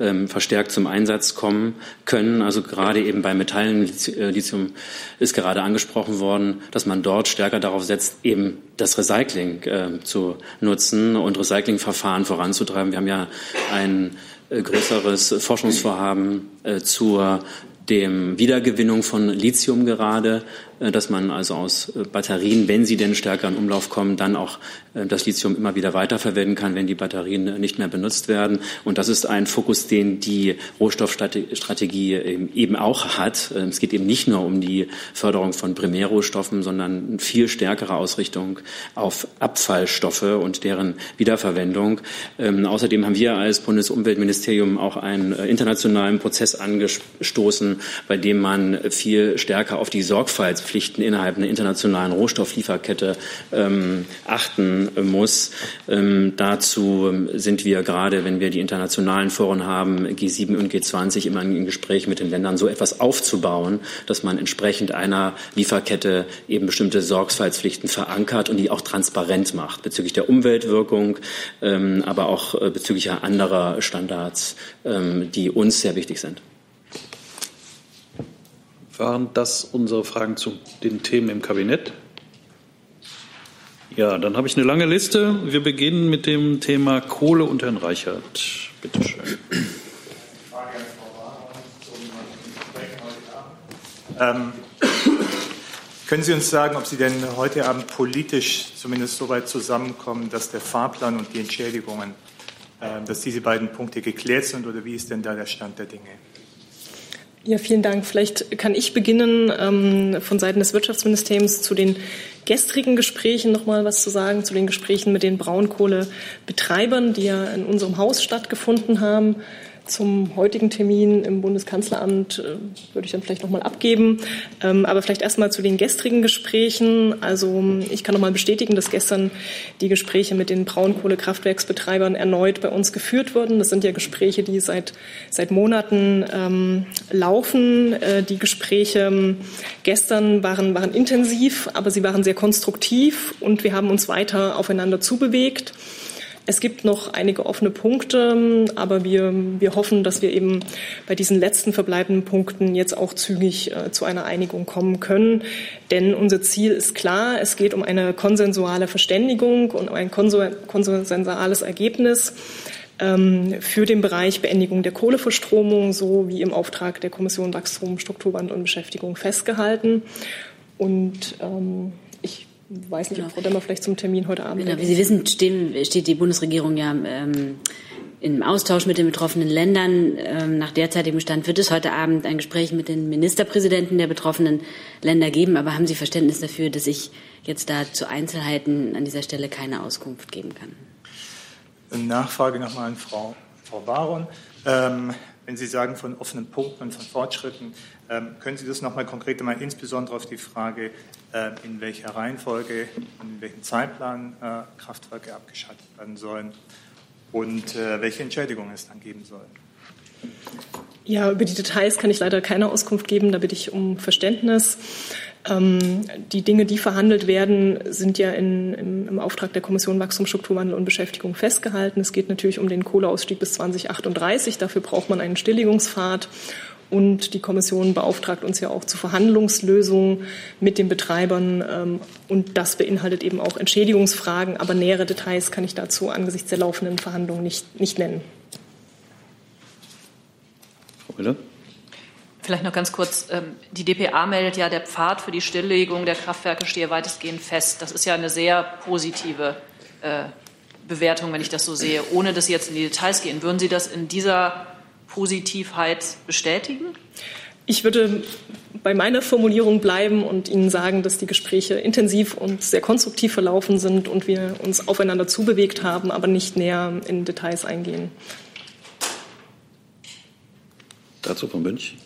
ähm, verstärkt zum Einsatz kommen können. Also gerade eben bei Metallen, äh, Lithium ist gerade angesprochen worden, dass man dort stärker darauf setzt, eben das Recycling äh, zu nutzen und Recyclingverfahren voranzutreiben. Wir haben ja ein äh, größeres Forschungsvorhaben äh, zur dem Wiedergewinnung von Lithium gerade, dass man also aus äh, Batterien, wenn sie denn stärker in Umlauf kommen, dann auch äh, das Lithium immer wieder weiterverwenden kann, wenn die Batterien nicht mehr benutzt werden. Und das ist ein Fokus, den die Rohstoffstrategie eben auch hat. Es geht eben nicht nur um die Förderung von Primärrohstoffen, sondern eine viel stärkere Ausrichtung auf Abfallstoffe und deren Wiederverwendung. Ähm, außerdem haben wir als Bundesumweltministerium auch einen internationalen Prozess angestoßen, bei dem man viel stärker auf die Sorgfaltspflichten innerhalb einer internationalen Rohstofflieferkette ähm, achten muss. Ähm, dazu sind wir gerade, wenn wir die internationalen Foren haben, G7 und G20, immer in Gesprächen mit den Ländern, so etwas aufzubauen, dass man entsprechend einer Lieferkette eben bestimmte Sorgfaltspflichten verankert und die auch transparent macht bezüglich der Umweltwirkung, ähm, aber auch äh, bezüglich anderer Standards, ähm, die uns sehr wichtig sind. Waren das unsere Fragen zu den Themen im Kabinett? Ja, dann habe ich eine lange Liste. Wir beginnen mit dem Thema Kohle und Herrn Reichert. Bitte schön. Ähm, können Sie uns sagen, ob Sie denn heute Abend politisch zumindest so weit zusammenkommen, dass der Fahrplan und die Entschädigungen, äh, dass diese beiden Punkte geklärt sind oder wie ist denn da der Stand der Dinge? Ja, vielen Dank. Vielleicht kann ich beginnen, ähm, von Seiten des Wirtschaftsministeriums zu den gestrigen Gesprächen noch mal was zu sagen, zu den Gesprächen mit den Braunkohlebetreibern, die ja in unserem Haus stattgefunden haben zum heutigen Termin im Bundeskanzleramt äh, würde ich dann vielleicht noch mal abgeben. Ähm, aber vielleicht erst mal zu den gestrigen Gesprächen. Also ich kann noch mal bestätigen, dass gestern die Gespräche mit den Braunkohlekraftwerksbetreibern erneut bei uns geführt wurden. Das sind ja Gespräche, die seit, seit Monaten ähm, laufen. Äh, die Gespräche ähm, gestern waren, waren intensiv, aber sie waren sehr konstruktiv und wir haben uns weiter aufeinander zubewegt. Es gibt noch einige offene Punkte, aber wir, wir hoffen, dass wir eben bei diesen letzten verbleibenden Punkten jetzt auch zügig äh, zu einer Einigung kommen können. Denn unser Ziel ist klar, es geht um eine konsensuale Verständigung und um ein konsensuales Ergebnis ähm, für den Bereich Beendigung der Kohleverstromung, so wie im Auftrag der Kommission Wachstum, Strukturwandel und Beschäftigung festgehalten. Und ähm, weiß nicht, ob Frau Demmer vielleicht zum Termin heute Abend. Genau, wie Sie wissen, stehen, steht die Bundesregierung ja ähm, im Austausch mit den betroffenen Ländern. Ähm, nach derzeitigem Stand wird es heute Abend ein Gespräch mit den Ministerpräsidenten der betroffenen Länder geben. Aber haben Sie Verständnis dafür, dass ich jetzt da zu Einzelheiten an dieser Stelle keine Auskunft geben kann? Nachfrage nochmal an Frau, Frau Baron. Ähm, wenn Sie sagen von offenen Punkten und von Fortschritten, ähm, können Sie das nochmal konkret mal insbesondere auf die Frage, äh, in welcher Reihenfolge und in welchem Zeitplan äh, Kraftwerke abgeschaltet werden sollen und äh, welche Entschädigungen es dann geben soll? Ja, über die Details kann ich leider keine Auskunft geben. Da bitte ich um Verständnis. Ähm, die Dinge, die verhandelt werden, sind ja in, im, im, Auftrag der Kommission Wachstum, Strukturwandel und Beschäftigung festgehalten. Es geht natürlich um den Kohleausstieg bis 2038. Dafür braucht man einen Stilllegungspfad. Und die Kommission beauftragt uns ja auch zu Verhandlungslösungen mit den Betreibern. Ähm, und das beinhaltet eben auch Entschädigungsfragen. Aber nähere Details kann ich dazu angesichts der laufenden Verhandlungen nicht, nicht nennen. Frau Müller? Vielleicht noch ganz kurz. Ähm, die DPA meldet ja, der Pfad für die Stilllegung der Kraftwerke stehe weitestgehend fest. Das ist ja eine sehr positive äh, Bewertung, wenn ich das so sehe, ohne dass Sie jetzt in die Details gehen. Würden Sie das in dieser Positivheit bestätigen? Ich würde bei meiner Formulierung bleiben und Ihnen sagen, dass die Gespräche intensiv und sehr konstruktiv verlaufen sind und wir uns aufeinander zubewegt haben, aber nicht näher in Details eingehen. Dazu von Münch.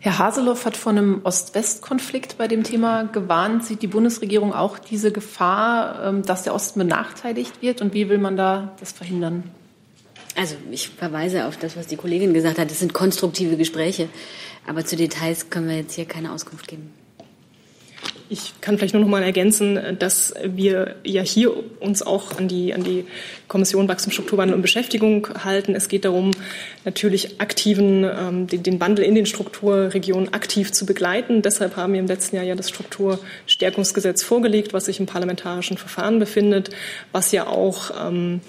Herr Haseloff hat von einem Ost-West-Konflikt bei dem Thema gewarnt. Sieht die Bundesregierung auch diese Gefahr, ähm, dass der Osten benachteiligt wird? Und wie will man da das verhindern? Also ich verweise auf das, was die Kollegin gesagt hat. Es sind konstruktive Gespräche. Aber zu Details können wir jetzt hier keine Auskunft geben. Ich kann vielleicht nur noch mal ergänzen, dass wir ja hier uns auch an die, an die Kommission Wachstum, Strukturwandel und Beschäftigung halten. Es geht darum, natürlich aktiven, ähm, den, den Wandel in den Strukturregionen aktiv zu begleiten. Deshalb haben wir im letzten Jahr ja das Strukturstärkungsgesetz vorgelegt, was sich im parlamentarischen Verfahren befindet, was ja auch ähm,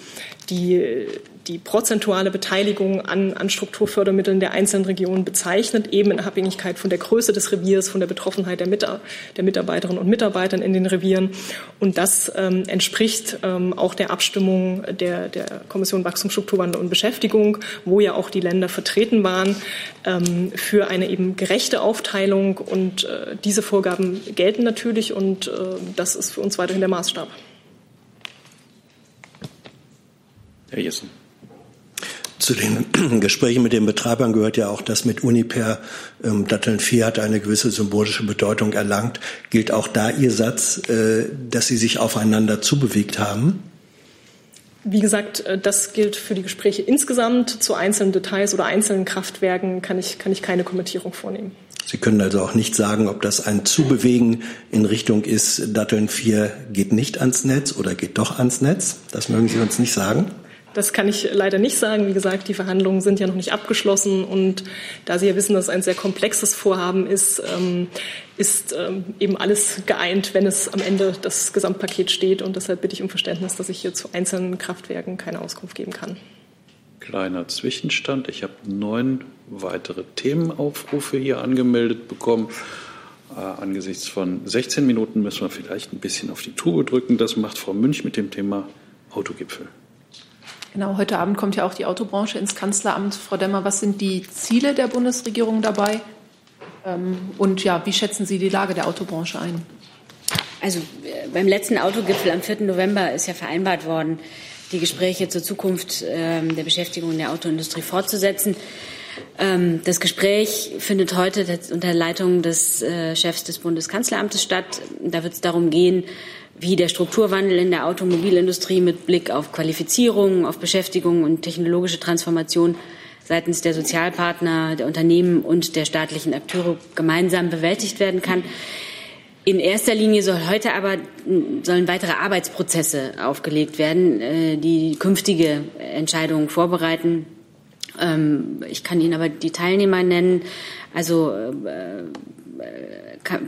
die die prozentuale Beteiligung an, an Strukturfördermitteln der einzelnen Regionen bezeichnet, eben in Abhängigkeit von der Größe des Reviers, von der Betroffenheit der, Mit der Mitarbeiterinnen und Mitarbeitern in den Revieren. Und das ähm, entspricht ähm, auch der Abstimmung der, der Kommission Wachstum, Strukturwandel und Beschäftigung, wo ja auch die Länder vertreten waren, ähm, für eine eben gerechte Aufteilung. Und äh, diese Vorgaben gelten natürlich und äh, das ist für uns weiterhin der Maßstab. Herr Jessen. Zu den [CLEARS THROAT] Gesprächen mit den Betreibern gehört ja auch, dass mit Uniper ähm, Datteln 4 hat eine gewisse symbolische Bedeutung erlangt. Gilt auch da Ihr Satz, äh, dass Sie sich aufeinander zubewegt haben? Wie gesagt, äh, das gilt für die Gespräche insgesamt. Zu einzelnen Details oder einzelnen Kraftwerken kann ich, kann ich keine Kommentierung vornehmen. Sie können also auch nicht sagen, ob das ein Zubewegen in Richtung ist, Datteln 4 geht nicht ans Netz oder geht doch ans Netz. Das mögen Sie uns nicht sagen. Das kann ich leider nicht sagen. Wie gesagt, die Verhandlungen sind ja noch nicht abgeschlossen. Und da Sie ja wissen, dass es ein sehr komplexes Vorhaben ist, ähm, ist ähm, eben alles geeint, wenn es am Ende das Gesamtpaket steht. Und deshalb bitte ich um Verständnis, dass ich hier zu einzelnen Kraftwerken keine Auskunft geben kann. Kleiner Zwischenstand. Ich habe neun weitere Themenaufrufe hier angemeldet bekommen. Äh, angesichts von 16 Minuten müssen wir vielleicht ein bisschen auf die Tube drücken. Das macht Frau Münch mit dem Thema Autogipfel. Genau, heute Abend kommt ja auch die Autobranche ins Kanzleramt. Frau Demmer, was sind die Ziele der Bundesregierung dabei? Ähm, und ja, wie schätzen Sie die Lage der Autobranche ein? Also äh, beim letzten Autogipfel am 4. November ist ja vereinbart worden, die Gespräche zur Zukunft ähm, der Beschäftigung in der Autoindustrie fortzusetzen. Ähm, das Gespräch findet heute unter Leitung des äh, Chefs des Bundeskanzleramtes statt. Da wird es darum gehen, wie der Strukturwandel in der Automobilindustrie mit Blick auf Qualifizierung, auf Beschäftigung und technologische Transformation seitens der Sozialpartner, der Unternehmen und der staatlichen Akteure gemeinsam bewältigt werden kann. In erster Linie soll heute aber sollen weitere Arbeitsprozesse aufgelegt werden, äh, die künftige Entscheidungen vorbereiten. Ähm, ich kann Ihnen aber die Teilnehmer nennen. Also äh,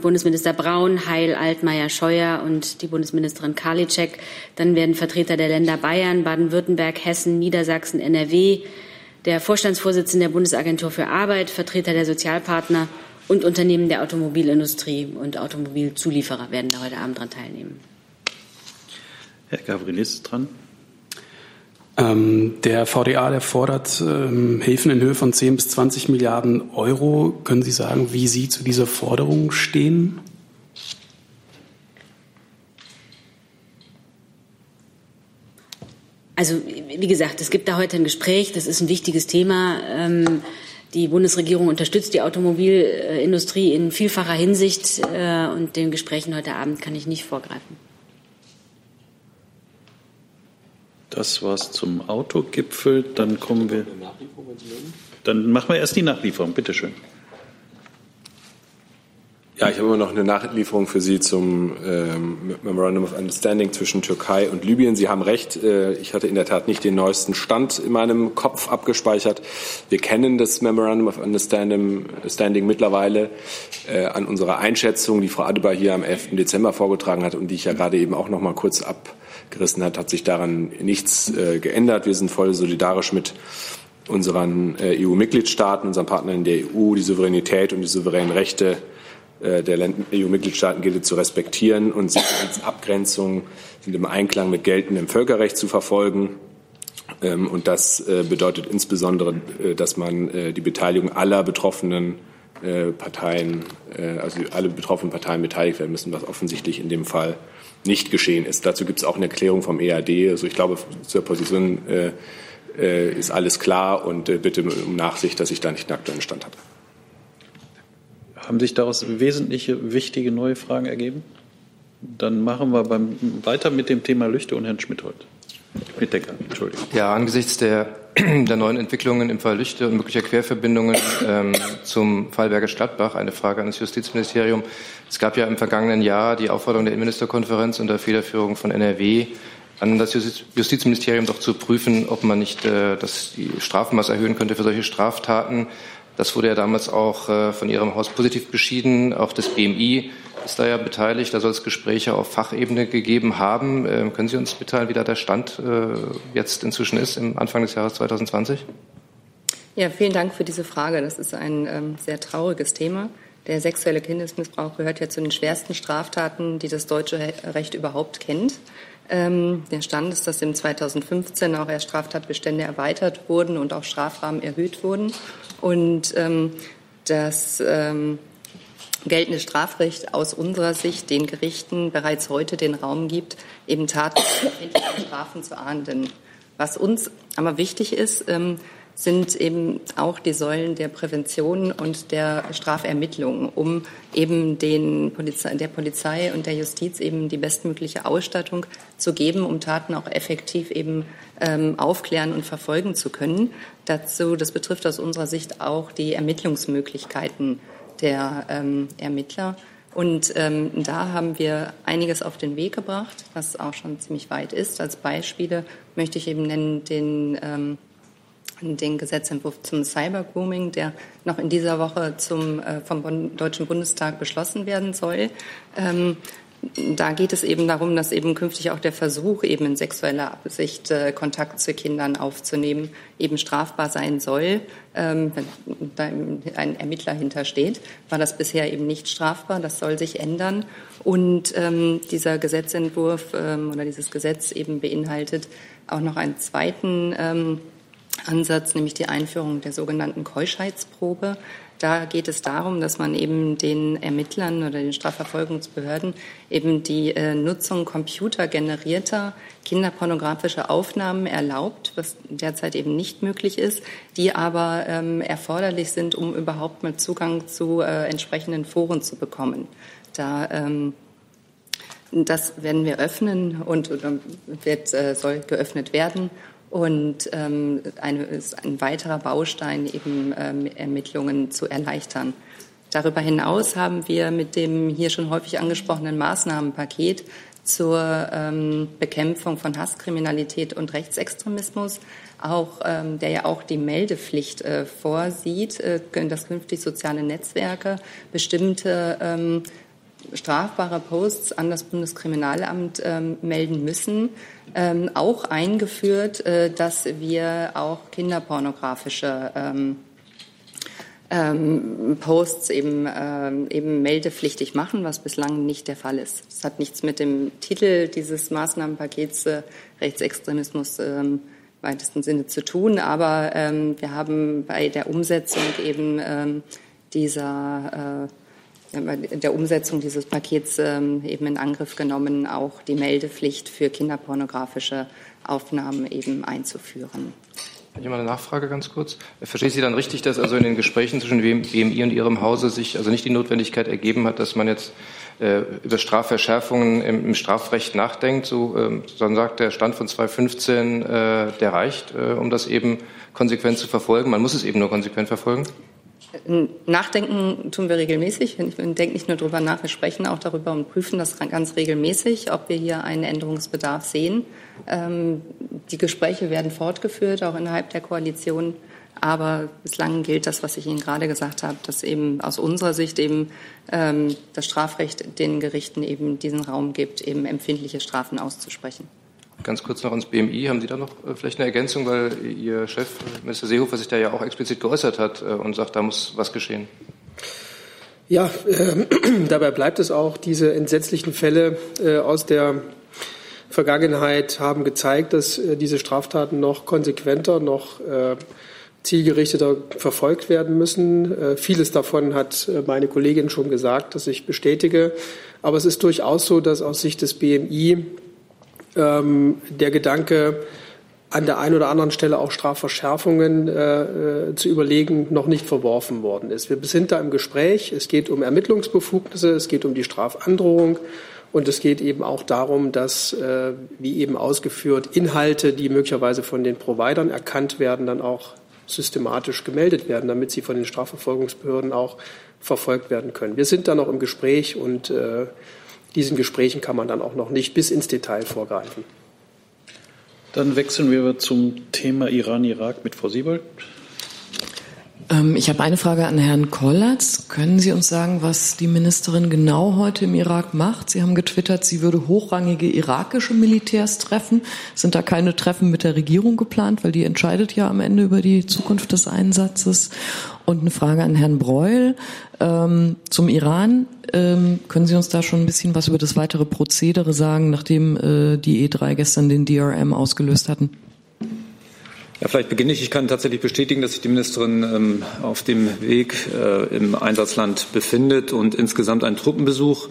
Bundesminister Braun, Heil, Altmaier, Scheuer und die Bundesministerin Karliczek. Dann werden Vertreter der Länder Bayern, Baden-Württemberg, Hessen, Niedersachsen, NRW, der Vorstandsvorsitzende der Bundesagentur für Arbeit, Vertreter der Sozialpartner und Unternehmen der Automobilindustrie und Automobilzulieferer werden da heute Abend daran teilnehmen. Herr Gavrilis dran. Ähm, der VDA, der fordert ähm, Hilfen in Höhe von 10 bis 20 Milliarden Euro. Können Sie sagen, wie Sie zu dieser Forderung stehen? Also wie gesagt, es gibt da heute ein Gespräch. Das ist ein wichtiges Thema. Ähm, die Bundesregierung unterstützt die Automobilindustrie in vielfacher Hinsicht. Äh, und den Gesprächen heute Abend kann ich nicht vorgreifen. Das war's zum Autogipfel. Dann kommen wir. Dann machen wir erst die Nachlieferung. Bitte schön. Ja, ich habe immer noch eine Nachlieferung für Sie zum ähm, Memorandum of Understanding zwischen Türkei und Libyen. Sie haben recht, äh, ich hatte in der Tat nicht den neuesten Stand in meinem Kopf abgespeichert. Wir kennen das Memorandum of Understanding Standing mittlerweile äh, an unserer Einschätzung, die Frau Adebar hier am 11. Dezember vorgetragen hat und die ich ja gerade eben auch noch mal kurz abgerissen hat, hat sich daran nichts äh, geändert. Wir sind voll solidarisch mit unseren äh, EU-Mitgliedstaaten, unseren Partnern in der EU, die Souveränität und die souveränen Rechte äh, der EU-Mitgliedstaaten gilt zu respektieren und Sicherheitsabgrenzungen sind im Einklang mit geltendem Völkerrecht zu verfolgen. Ähm, und das äh, bedeutet insbesondere, äh, dass man die Beteiligung aller betroffenen Parteien, also alle betroffenen Parteien beteiligt werden müssen, was offensichtlich in dem Fall nicht geschehen ist. Dazu gibt es auch eine Erklärung vom EAD. Also ich glaube, zur Position ist alles klar und bitte um Nachsicht, dass ich da nicht den aktuellen Stand hatte. Haben sich daraus wesentliche, wichtige neue Fragen ergeben? Dann machen wir beim, weiter mit dem Thema Lüchte und Herrn Schmidt heute. Mit Decker, Entschuldigung. Ja, angesichts der, [CLEARS THROAT] der neuen Entwicklungen im Fall Lüchte und möglicher Querverbindungen ähm, zum Fall Bergisch Gladbach eine Frage an das Justizministerium. Es gab ja im vergangenen Jahr die Aufforderung der Innenministerkonferenz unter Federführung von NRW an das Justizministerium doch zu prüfen, ob man nicht äh, das Strafmaß erhöhen könnte für solche Straftaten. Das wurde ja damals auch äh, von Ihrem Haus positiv beschieden. Auch das BMI ist da ja beteiligt. Da soll es Gespräche auf Fachebene gegeben haben. Ähm, können Sie uns mitteilen, wie da der Stand äh, jetzt inzwischen ist, im Anfang des Jahres 2020? Ja, vielen Dank für diese Frage. Das ist ein ähm, sehr trauriges Thema. Der sexuelle Kindesmissbrauch gehört ja zu den schwersten Straftaten, die das deutsche Recht überhaupt kennt. Ähm, der Stand ist, dass im 2015 auch erst Straftatbestände erweitert wurden und auch Strafrahmen erhöht wurden und ähm, das ähm, geltende Strafrecht aus unserer Sicht den Gerichten bereits heute den Raum gibt, eben Taten Strafen zu ahnden. Was uns aber wichtig ist, ähm, sind eben auch die Säulen der Prävention und der Strafermittlung, um eben den Polizei, der Polizei und der Justiz eben die bestmögliche Ausstattung zu geben, um Taten auch effektiv eben ähm, aufklären und verfolgen zu können. Dazu, das betrifft aus unserer Sicht auch die Ermittlungsmöglichkeiten der ähm, Ermittler. Und ähm, da haben wir einiges auf den Weg gebracht, was auch schon ziemlich weit ist. Als Beispiele möchte ich eben nennen den ähm, den Gesetzentwurf zum Cybergrooming, der noch in dieser Woche zum, äh, vom Deutschen Bundestag beschlossen werden soll. Ähm, da geht es eben darum, dass eben künftig auch der Versuch, eben in sexueller Absicht äh, Kontakt zu Kindern aufzunehmen, eben strafbar sein soll. Ähm, wenn da ein Ermittler hintersteht, war das bisher eben nicht strafbar. Das soll sich ändern. Und ähm, dieser Gesetzentwurf ähm, oder dieses Gesetz eben beinhaltet auch noch einen zweiten ähm, Ansatz, nämlich die Einführung der sogenannten Keuschheitsprobe. Da geht es darum, dass man eben den Ermittlern oder den Strafverfolgungsbehörden eben die äh, Nutzung computergenerierter kinderpornografischer Aufnahmen erlaubt, was derzeit eben nicht möglich ist, die aber ähm, erforderlich sind, um überhaupt mal Zugang zu äh, entsprechenden Foren zu bekommen. Da ähm, das werden wir öffnen und wird, äh, soll geöffnet werden und ähm, eine, ist ein weiterer Baustein, eben ähm, Ermittlungen zu erleichtern. Darüber hinaus haben wir mit dem hier schon häufig angesprochenen Maßnahmenpaket zur ähm, Bekämpfung von Hasskriminalität und Rechtsextremismus, auch, ähm, der ja auch die Meldepflicht äh, vorsieht, äh, dass künftig soziale Netzwerke bestimmte ähm, strafbare Posts an das Bundeskriminalamt ähm, melden müssen, ähm, auch eingeführt, äh, dass wir auch kinderpornografische ähm, ähm, Posts eben, ähm, eben meldepflichtig machen, was bislang nicht der Fall ist. Das hat nichts mit dem Titel dieses Maßnahmenpakets äh, Rechtsextremismus ähm, weitesten Sinne zu tun, aber ähm, wir haben bei der Umsetzung eben dieser äh, der Umsetzung dieses Pakets ähm, eben in Angriff genommen, auch die Meldepflicht für kinderpornografische Aufnahmen eben einzuführen. Ich mal eine Nachfrage ganz kurz. Verstehen Sie dann richtig, dass also in den Gesprächen zwischen BMI und Ihrem Hause sich also nicht die Notwendigkeit ergeben hat, dass man jetzt äh, über Strafverschärfungen im, im, Strafrecht nachdenkt? So, ähm, dann sagt der Stand von 2015, äh, der reicht, äh, um das eben konsequent zu verfolgen. Man muss es eben nur konsequent verfolgen? Nachdenken tun wir regelmäßig. Wir denken nicht nur darüber nach, wir sprechen auch darüber und prüfen das ganz regelmäßig, ob wir hier einen Änderungsbedarf sehen. Ähm, die Gespräche werden fortgeführt, auch innerhalb der Koalition. Aber bislang gilt das, was ich Ihnen gerade gesagt habe, dass eben aus unserer Sicht eben ähm, das Strafrecht den Gerichten eben diesen Raum gibt, eben empfindliche Strafen auszusprechen. Ganz kurz noch ins BMI. Haben Sie da noch äh, vielleicht eine Ergänzung, weil Ihr Chef, Minister Seehofer, sich da ja auch explizit geäußert hat äh, und sagt, da muss was geschehen? Ja, äh, [CLEARS THROAT] dabei bleibt es auch. Diese entsetzlichen Fälle äh, aus der Vergangenheit haben gezeigt, dass äh, diese Straftaten noch konsequenter, noch äh, zielgerichteter verfolgt werden müssen. vieles davon hat meine Kollegin schon gesagt, dass ich bestätige. Aber es ist durchaus so, dass aus Sicht des BMI ähm, der Gedanke, an der einen oder anderen Stelle auch Strafverschärfungen äh, äh, zu überlegen, noch nicht verworfen worden ist. Wir sind da im Gespräch. Es geht um Ermittlungsbefugnisse, es geht um die Strafandrohung und es geht eben auch darum, dass, äh, wie eben ausgeführt, Inhalte, die möglicherweise von den Providern erkannt werden, dann auch systematisch gemeldet werden, damit sie von den Strafverfolgungsbehörden auch verfolgt werden können. Wir sind da noch im Gespräch und äh, diesen Gesprächen kann man dann auch noch nicht bis ins Detail vorgreifen. Dann wechseln wir zum Thema Iran-Irak mit Frau Siebold. Ähm, ich habe eine Frage an Herrn Kollatz. Können Sie uns sagen, was die Ministerin genau heute im Irak macht? Sie haben getwittert, sie würde hochrangige irakische Militärs treffen. Sind da keine Treffen mit der Regierung geplant, weil die entscheidet ja am Ende über die Zukunft des Einsatzes? Und eine Frage an Herrn Breul ähm, zum Iran. Ähm, können Sie uns da schon ein bisschen was über das weitere Prozedere sagen, nachdem äh, die E3 gestern den DRM ausgelöst hatten? Ja, vielleicht beginne ich. Ich kann tatsächlich bestätigen, dass sich die Ministerin ähm, auf dem Weg äh, im Einsatzland befindet und insgesamt einen Truppenbesuch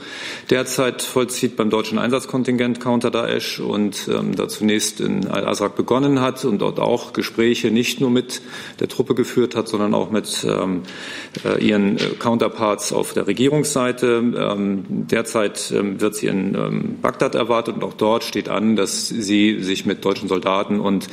derzeit vollzieht beim deutschen Einsatzkontingent Counter Daesh und ähm, da zunächst in Al-Azraq begonnen hat und dort auch Gespräche nicht nur mit der Truppe geführt hat, sondern auch mit ähm, äh, ihren äh, Counterparts auf der Regierungsseite. Ähm, derzeit ähm, wird sie in ähm, Bagdad erwartet und auch dort steht an, dass sie sich mit deutschen Soldaten und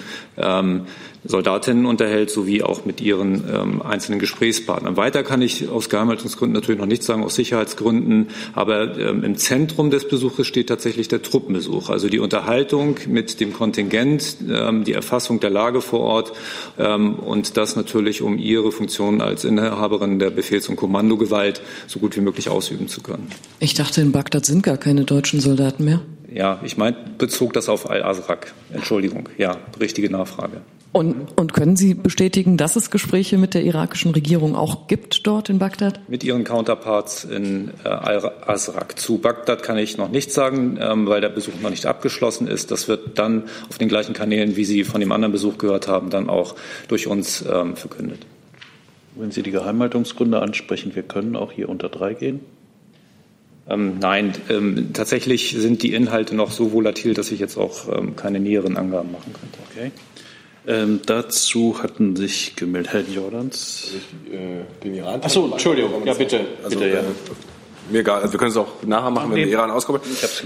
Soldatinnen unterhält, sowie auch mit ihren ähm, einzelnen Gesprächspartnern. Weiter kann ich aus Geheimhaltungsgründen natürlich noch nichts sagen, aus Sicherheitsgründen, aber ähm, im Zentrum des Besuches steht tatsächlich der Truppenbesuch, also die Unterhaltung mit dem Kontingent, ähm, die Erfassung der Lage vor Ort ähm, und das natürlich, um ihre Funktion als Inhaberin der Befehls- und Kommandogewalt so gut wie möglich ausüben zu können. Ich dachte, in Bagdad sind gar keine deutschen Soldaten mehr. Ja, ich meine, bezog das auf Al-Azraq. Entschuldigung. Ja, richtige Nachfrage. Und, und können Sie bestätigen, dass es Gespräche mit der irakischen Regierung auch gibt dort in Bagdad? Mit ihren Counterparts in äh, Al-Azraq. Zu Bagdad kann ich noch nichts sagen, ähm, weil der Besuch noch nicht abgeschlossen ist. Das wird dann auf den gleichen Kanälen, wie Sie von dem anderen Besuch gehört haben, dann auch durch uns ähm, verkündet. Wenn Sie die Geheimhaltungsgründe ansprechen, wir können auch hier unter drei gehen. Ähm, nein, ähm, tatsächlich sind die Inhalte noch so volatil, dass ich jetzt auch ähm, keine näheren Angaben machen könnte. Okay. Ähm, dazu hatten sich gemeldet Herr Jordans. Also ich, äh, den Iran. Achso, Entschuldigung. Ja, bitte. Also, bitte ja. Äh, mir egal, also wir können es auch nachher machen, wenn wir Iran auskommen.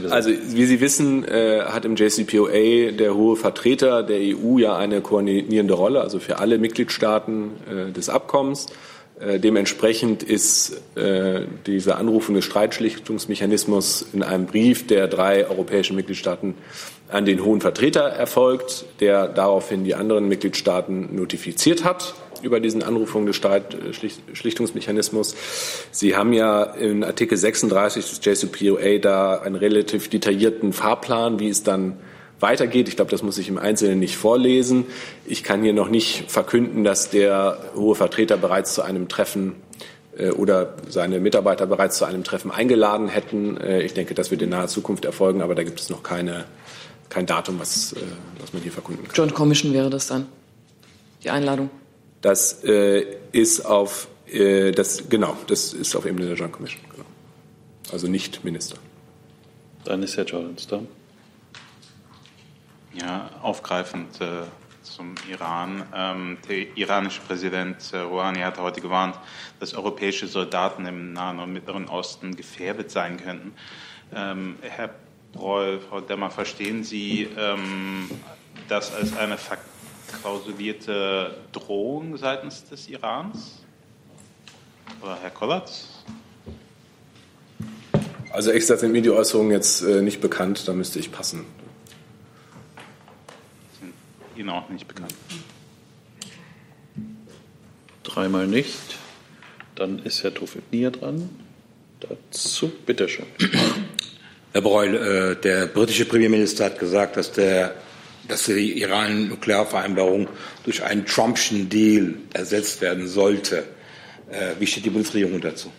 Also wie Sie wissen, äh, hat im JCPOA der hohe Vertreter der EU ja eine koordinierende Rolle, also für alle Mitgliedstaaten äh, des Abkommens. Äh, dementsprechend ist äh, dieser anrufende Streitschlichtungsmechanismus in einem Brief der drei europäischen Mitgliedstaaten an den hohen Vertreter erfolgt, der daraufhin die anderen Mitgliedstaaten notifiziert hat über diesen Anrufung des Streitschlichtungsmechanismus. Sie haben ja in Artikel 36 des JCPOA da einen relativ detaillierten Fahrplan, wie es dann weitergeht. Ich glaube, das muss ich im Einzelnen nicht vorlesen. Ich kann hier noch nicht verkünden, dass der hohe Vertreter bereits zu einem Treffen äh, oder seine Mitarbeiter bereits zu einem Treffen eingeladen hätten. Äh, ich denke, das wird in naher Zukunft erfolgen, aber da gibt es noch keine, kein Datum, was, äh, was man hier verkünden kann. Joint Commission wäre das dann, die Einladung? Das äh, ist auf, äh, das, genau, das ist auf Ebene der Joint Commission. Genau. Also nicht Minister. Dann ist Herr Jordans da. Ja, aufgreifend äh, zum Iran. Ähm, der iranische Präsident äh, Rouhani hat heute gewarnt, dass europäische Soldaten im Nahen und Mittleren Osten gefährdet sein könnten. Ähm, Herr Breul, Frau Demmer, verstehen Sie ähm, das als eine verklausulierte Drohung seitens des Irans? Oder Herr Kollatz? Also gesagt sind mir die Äußerungen jetzt äh, nicht bekannt, da müsste ich passen. Ihnen auch nicht bekannt. Dreimal nicht. Dann ist Herr Tofik-Nier dran. Dazu, bitteschön. Herr Breul, äh, der britische Premierminister hat gesagt, dass, der, dass die Iran-Nuklearvereinbarung durch einen Trumpschen Deal ersetzt werden sollte. Äh, wie steht die Bundesregierung dazu?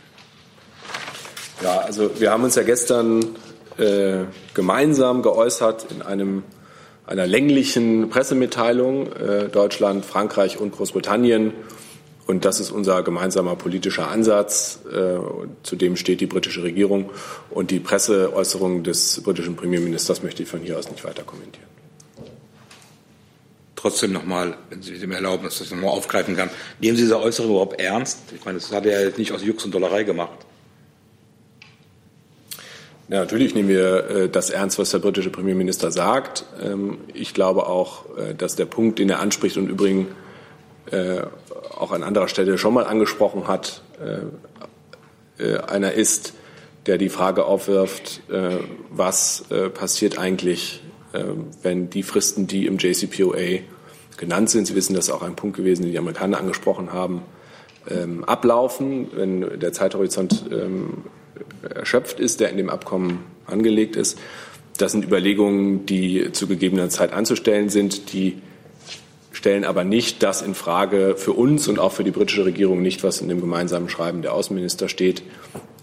Ja, also wir haben uns ja gestern äh, gemeinsam geäußert in einem, einer länglichen Pressemitteilung äh, Deutschland, Frankreich und Großbritannien. Und das ist unser gemeinsamer politischer Ansatz. Äh, zu dem steht die britische Regierung. Und die Presseäußerung des britischen Premierministers möchte ich von hier aus nicht weiter kommentieren. Trotzdem nochmal, wenn Sie mir erlauben, dass ich das nochmal aufgreifen kann. Nehmen Sie diese Äußerung überhaupt ernst? Ich meine, das hat er ja nicht aus Jux und Dollerei gemacht. Ja, natürlich nehmen wir äh, das ernst, was der britische Premierminister sagt. Ähm, ich glaube auch, äh, dass der Punkt, den er anspricht und übrigens äh, auch an anderer Stelle schon mal angesprochen hat, einer ist, der die Frage aufwirft, was passiert eigentlich, wenn die Fristen, die im JCPOA genannt sind, Sie wissen, das ist auch ein Punkt gewesen, den die Amerikaner angesprochen haben, ähm, ablaufen, wenn der Zeithorizont ähm, erschöpft ist, der in dem Abkommen angelegt ist. Das sind Überlegungen, die zu gegebener Zeit anzustellen sind, die stellen aber nicht das in Frage für uns und auch für die britische Regierung nicht, was in dem gemeinsamen Schreiben der Außenminister steht,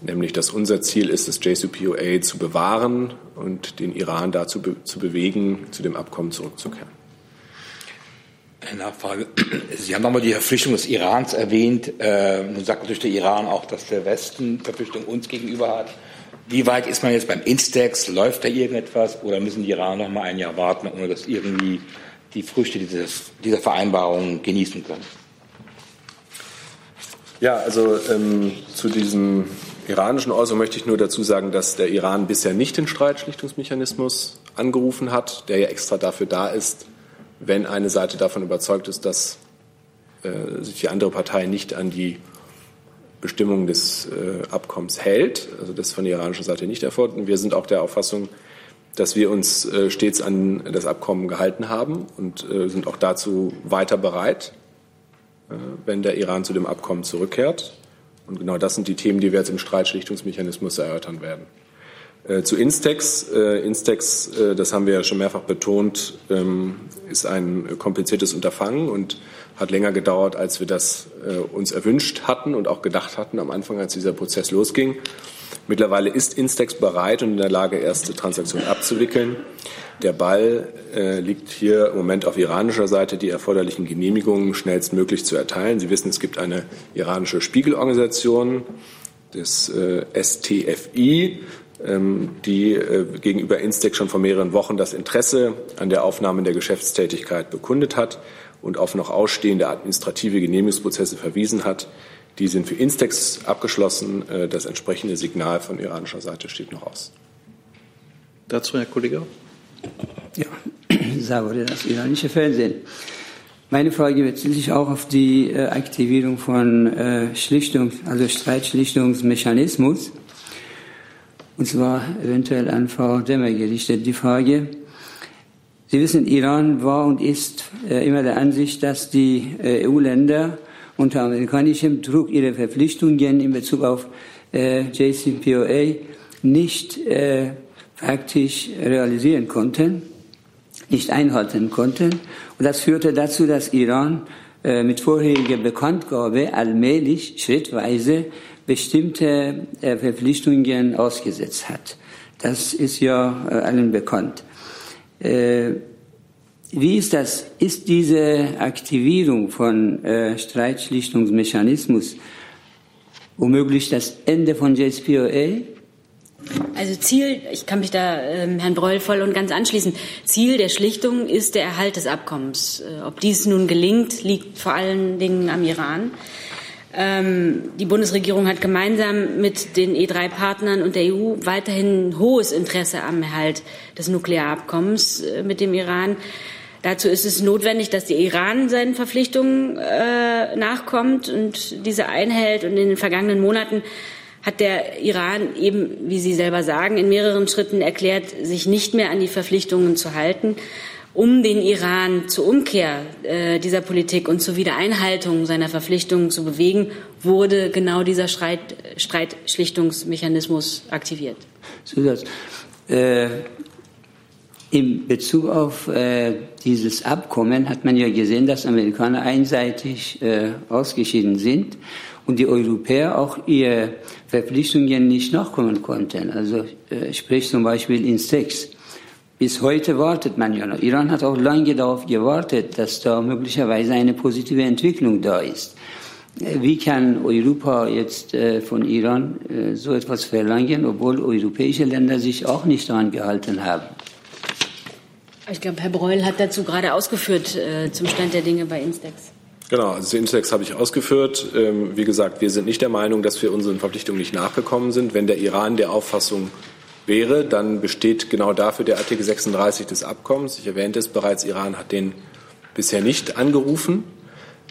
nämlich dass unser Ziel ist, das JCPOA zu bewahren und den Iran dazu be zu bewegen, zu dem Abkommen zurückzukehren. Eine Nachfrage. Sie haben nochmal die Verpflichtung des Irans erwähnt. Äh, nun sagt natürlich der Iran auch, dass der Westen Verpflichtung uns gegenüber hat. Wie weit ist man jetzt beim Instex? Läuft da irgendetwas oder müssen die Iraner noch mal ein Jahr warten, ohne dass irgendwie die Früchte dieses, dieser Vereinbarung genießen können? Ja, also ähm, zu diesem iranischen Äußerung möchte ich nur dazu sagen, dass der Iran bisher nicht den Streitschlichtungsmechanismus angerufen hat, der ja extra dafür da ist, wenn eine Seite davon überzeugt ist, dass äh, sich die andere Partei nicht an die Bestimmungen des äh, Abkommens hält. Also das ist von der iranischen Seite nicht erfolgt. Und wir sind auch der Auffassung, dass wir uns äh, stets an das Abkommen gehalten haben und äh, sind auch dazu weiter bereit, äh, wenn der Iran zu dem Abkommen zurückkehrt. Und genau das sind die Themen, die wir jetzt im Streitschlichtungsmechanismus erörtern werden. Äh, zu Instex. Äh, Instex, äh, das haben wir ja schon mehrfach betont, ähm, ist ein kompliziertes Unterfangen und hat länger gedauert, als wir das uns erwünscht hatten und auch gedacht hatten am Anfang, als dieser Prozess losging. Mittlerweile ist Instex bereit und in der Lage, erste Transaktionen abzuwickeln. Der Ball liegt hier im Moment auf iranischer Seite, die erforderlichen Genehmigungen schnellstmöglich zu erteilen. Sie wissen, es gibt eine iranische Spiegelorganisation, äh, STFI, die äh, gegenüber Instex schon vor mehreren Wochen das Interesse an der Aufnahme der Geschäftstätigkeit bekundet hat und auf noch ausstehende administrative Genehmigungsprozesse verwiesen hat. Die sind für Instex abgeschlossen. Äh, das entsprechende Signal von iranischer Seite steht noch aus. Dazu Herr Kollege. Ja, [CLEARS THROAT] Savore, das iranische Fernsehen. Meine Frage bezieht sich auch auf die äh, Aktivierung von Schlichtung, also Streitschlichtungsmechanismus und zwar eventuell an Frau Demmer gerichtet. Die Frage, Sie wissen, Iran war und ist äh, immer der Ansicht, dass die äh, EU-Länder unter amerikanischem Druck ihre Verpflichtungen in Bezug auf äh, JCPOA nicht praktisch realisieren konnten, nicht einhalten konnten. Und das führte dazu, dass Iran mit vorheriger Bekanntgabe allmählich, schrittweise bestimmte äh, Verpflichtungen ausgesetzt hat. Das ist ja äh, allen bekannt. Äh, wie ist das? Ist diese Aktivierung von Streitschlichtungsmechanismus womöglich das Ende von JSPOA? Also Ziel, ich kann mich da ähm, Herrn Breul voll und ganz anschließen, Ziel der Schlichtung ist der Erhalt des Abkommens. Äh, ob dies nun gelingt, liegt vor allen Dingen am Iran. Ähm, die Bundesregierung hat gemeinsam mit den E3-Partnern und der EU weiterhin hohes Interesse am Erhalt des Nuklearabkommens äh, mit dem Iran. Dazu ist es notwendig, dass der Iran seinen Verpflichtungen äh, nachkommt und diese einhält. Und in den vergangenen Monaten hat der Iran eben, wie Sie selber sagen, in mehreren Schritten erklärt, sich nicht mehr an die Verpflichtungen zu halten. Um den Iran zur Umkehr äh, dieser Politik und zur Wiedereinhaltung seiner Verpflichtungen zu bewegen, wurde genau dieser Streit, Streitschlichtungsmechanismus aktiviert. Zusatz. Äh, in Bezug auf äh, dieses Abkommen hat man ja gesehen, dass Amerikaner einseitig äh, ausgeschieden sind und die Europäer auch ihre Verpflichtungen nicht nachkommen konnten. Also äh, sprich zum Beispiel in Sex. Bis heute wartet man ja noch. Iran hat auch lange darauf gewartet, dass da möglicherweise eine positive Entwicklung da ist. Äh, wie kann Europa jetzt äh, von Iran äh, so etwas verlangen, obwohl europäische Länder sich auch nicht daran gehalten haben? Ich glaube, Herr Breul hat dazu gerade ausgeführt zum Stand der Dinge bei Instex. Genau, also Instex habe ich ausgeführt. Ähm, wie gesagt, wir sind nicht der Meinung, dass wir unseren Verpflichtungen nicht nachgekommen sind. Wenn der Iran der Auffassung wäre, dann besteht genau dafür der Artikel 36 des Abkommens. Ich erwähnte es bereits, Iran hat den bisher nicht angerufen.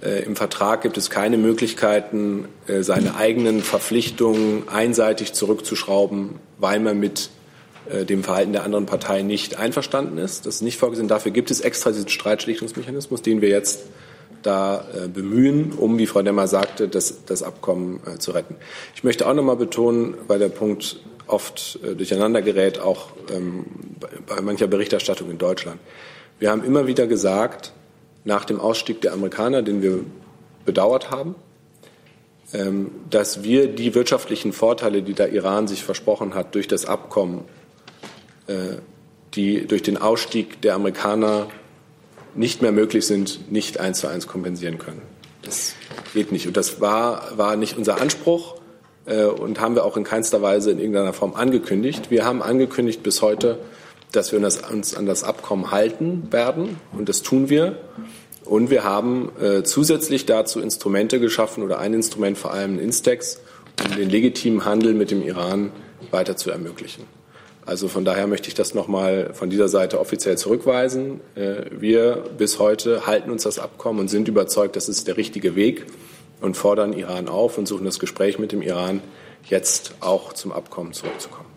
Äh, Im Vertrag gibt es keine Möglichkeiten, äh, seine eigenen Verpflichtungen einseitig zurückzuschrauben, weil man mit äh, dem Verhalten der anderen Partei nicht einverstanden ist. Das ist nicht vorgesehen. Dafür gibt es extra diesen Streitschlichtungsmechanismus, den wir jetzt da äh, bemühen, um, wie Frau Demmer sagte, das, das Abkommen äh, zu retten. Ich möchte auch noch mal betonen, weil der Punkt oft äh, durcheinander gerät, auch ähm, bei, mancher Berichterstattung in Deutschland. Wir haben immer wieder gesagt, nach dem Ausstieg der Amerikaner, den wir bedauert haben, ähm, dass wir die wirtschaftlichen Vorteile, die der Iran sich versprochen hat, durch das Abkommen äh, die durch den Ausstieg der Amerikaner nicht mehr möglich sind, nicht eins zu eins kompensieren können. Das geht nicht. Und das war, war nicht unser Anspruch und haben wir auch in keinster Weise in irgendeiner Form angekündigt. Wir haben angekündigt bis heute, dass wir uns an das Abkommen halten werden und das tun wir. Und wir haben äh, zusätzlich dazu Instrumente geschaffen oder ein Instrument vor allem Instex, um den legitimen Handel mit dem Iran weiter zu ermöglichen. Also von daher möchte ich das nochmal von dieser Seite offiziell zurückweisen. Äh, wir bis heute halten uns das Abkommen und sind überzeugt, das ist der richtige Weg und fordern Iran auf und suchen das Gespräch mit dem Iran, jetzt auch zum Abkommen zurückzukommen.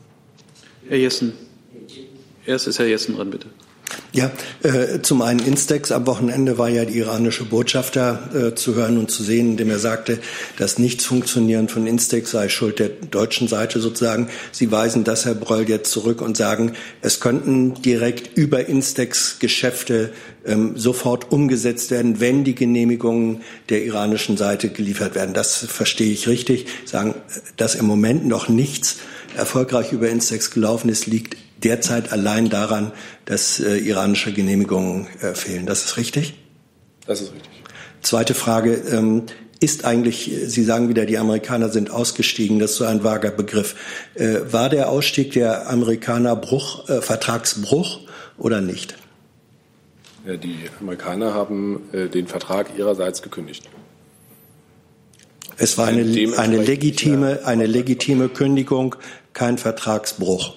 Herr Jessen. Erst ist Herr Jessen dran, bitte. Ja, äh, zum einen Instex. Am Wochenende war ja die iranische Botschafter äh, zu hören und zu sehen, indem er sagte, das Nichtsfunktionieren von Instex sei Schuld der deutschen Seite sozusagen. Sie weisen das, Herr Breul, jetzt zurück und sagen, es könnten direkt über Instex Geschäfte ähm, sofort umgesetzt werden, wenn die Genehmigungen der iranischen Seite geliefert werden. Das verstehe ich richtig. Sagen, dass im Moment noch nichts erfolgreich über Instex gelaufen ist, liegt derzeit allein daran, dass äh, iranische Genehmigungen äh, fehlen. Das ist richtig? Das ist richtig. Zweite Frage. Ähm, ist eigentlich, Sie sagen wieder, die Amerikaner sind ausgestiegen, das ist so ein vager Begriff. Äh, war der Ausstieg der Amerikaner Bruch, äh, Vertragsbruch oder nicht? Ja, die Amerikaner haben äh, den Vertrag ihrerseits gekündigt. Es war eine, eine, legitime, eine legitime Kündigung, kein Vertragsbruch.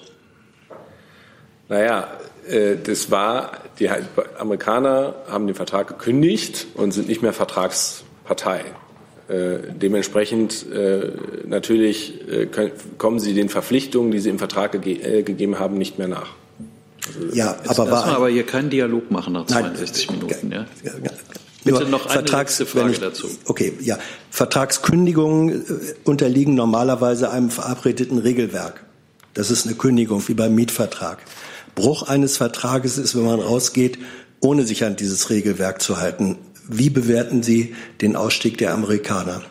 Naja, äh, das war, die Amerikaner haben den Vertrag gekündigt und sind nicht mehr Vertragspartei. Äh, dementsprechend äh, natürlich äh, können, kommen sie den Verpflichtungen, die sie im Vertrag ge gegeben haben, nicht mehr nach. Also, ja, aber mal aber hier keinen Dialog machen nach 62 nein, Minuten. Ja? Ja, ja. Bitte Nur noch eine Vertrags, Frage ich, dazu. Okay, ja. Vertragskündigungen unterliegen normalerweise einem verabredeten Regelwerk. Das ist eine Kündigung wie beim Mietvertrag. Bruch eines Vertrages ist, wenn man rausgeht, ohne sich an dieses Regelwerk zu halten. Wie bewerten Sie den Ausstieg der Amerikaner?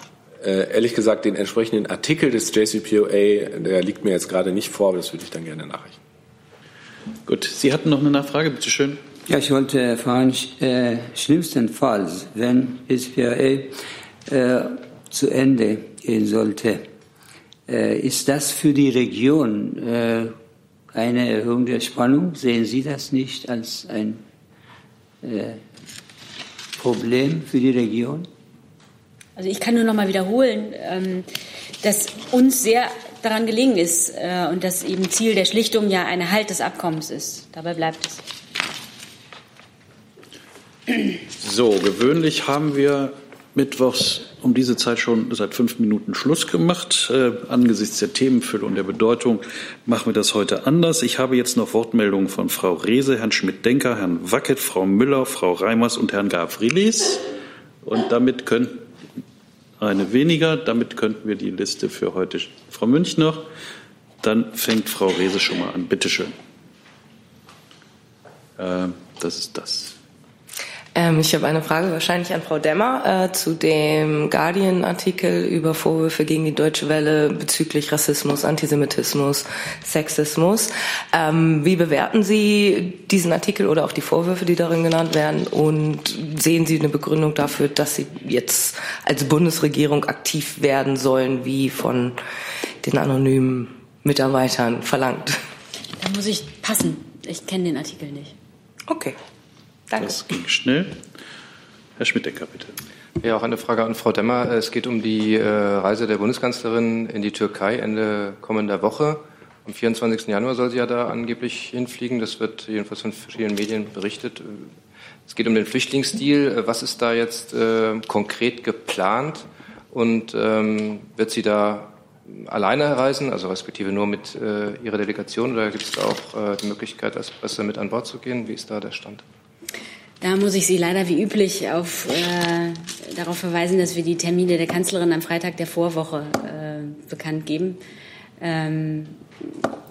Äh, ehrlich gesagt, den entsprechenden Artikel des JCPOA, der liegt mir jetzt gerade nicht vor, aber das würde ich dann gerne nachrichten. Gut, Sie hatten noch eine Nachfrage, bitte schön. Ja, ich wollte fragen, äh, schlimmstenfalls, wenn SPA äh, zu Ende gehen sollte, äh, ist das für die Region äh, eine Erhöhung der Spannung? Sehen Sie das nicht als ein äh, Problem für die Region? Also ich kann nur noch mal wiederholen, ähm, dass uns sehr daran gelegen ist äh, und dass eben Ziel der Schlichtung ja ein Erhalt des Abkommens ist. Dabei bleibt es. So, gewöhnlich haben wir mittwochs um diese Zeit schon seit fünf Minuten Schluss gemacht. Äh, angesichts der Themenfülle und der Bedeutung machen wir das heute anders. Ich habe jetzt noch Wortmeldungen von Frau Rehse, Herrn Schmidt-Denker, Herrn Wackett, Frau Müller, Frau Reimers und Herrn Gavrilis. Und damit könnten eine weniger, damit könnten wir die Liste für heute. Frau Münch noch, dann fängt Frau Rehse schon mal an. Bitte schön. Äh, das ist das. Ähm, ich habe eine Frage wahrscheinlich an Frau Demmer äh, zu dem Guardian-Artikel über Vorwürfe gegen die Deutsche Welle bezüglich Rassismus, Antisemitismus, Sexismus. Ähm, wie bewerten Sie diesen Artikel oder auch die Vorwürfe, die darin genannt werden? Und sehen Sie eine Begründung dafür, dass Sie jetzt als Bundesregierung aktiv werden sollen, wie von den anonymen Mitarbeitern verlangt? Da muss ich passen. Ich kenne den Artikel nicht. Okay. Danke. Das ging schnell. Herr Schmidt-Decker, bitte. Ja, auch eine Frage an Frau Demmer. Es geht um die äh, Reise der Bundeskanzlerin in die Türkei Ende kommender Woche. Am 24. Januar soll sie ja da angeblich hinfliegen. Das wird jedenfalls von verschiedenen Medien berichtet. Es geht um den Flüchtlingsdeal. Was ist da jetzt äh, konkret geplant? Und ähm, wird sie da alleine reisen, also respektive nur mit äh, ihrer Delegation, oder gibt es da auch äh, die Möglichkeit, als Presse mit an Bord zu gehen? Wie ist da der Stand? Da muss ich Sie leider wie üblich auf, äh, darauf verweisen, dass wir die Termine der Kanzlerin am Freitag der Vorwoche äh, bekannt geben. Ähm,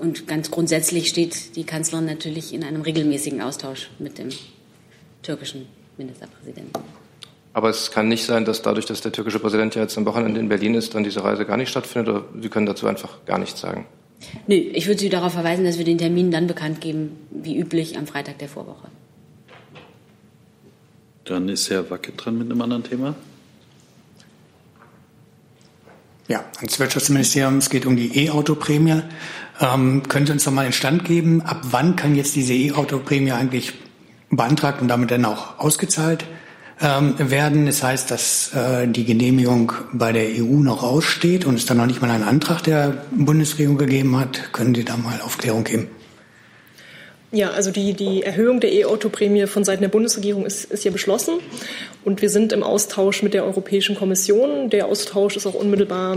und ganz grundsätzlich steht die Kanzlerin natürlich in einem regelmäßigen Austausch mit dem türkischen Ministerpräsidenten. Aber es kann nicht sein, dass dadurch, dass der türkische Präsident ja jetzt am Wochenende in Berlin ist, dann diese Reise gar nicht stattfindet? Oder Sie können dazu einfach gar nichts sagen? Nö, ich würde Sie darauf verweisen, dass wir den Termin dann bekannt geben, wie üblich am Freitag der Vorwoche. Dann ist Herr Wacke dran mit einem anderen Thema. Ja, ans Wirtschaftsministerium. Es geht um die E-Auto-Prämie. Ähm, können Sie uns noch mal den Stand geben? Ab wann kann jetzt diese E-Auto-Prämie eigentlich beantragt und damit dann auch ausgezahlt ähm, werden? Das heißt, dass äh, die Genehmigung bei der EU noch aussteht und es dann noch nicht mal einen Antrag der Bundesregierung gegeben hat. Können Sie da mal Aufklärung geben? Ja, also die, die Erhöhung der E-Auto-Prämie von Seiten der Bundesregierung ist, ist hier beschlossen. Und wir sind im Austausch mit der Europäischen Kommission. Der Austausch ist auch unmittelbar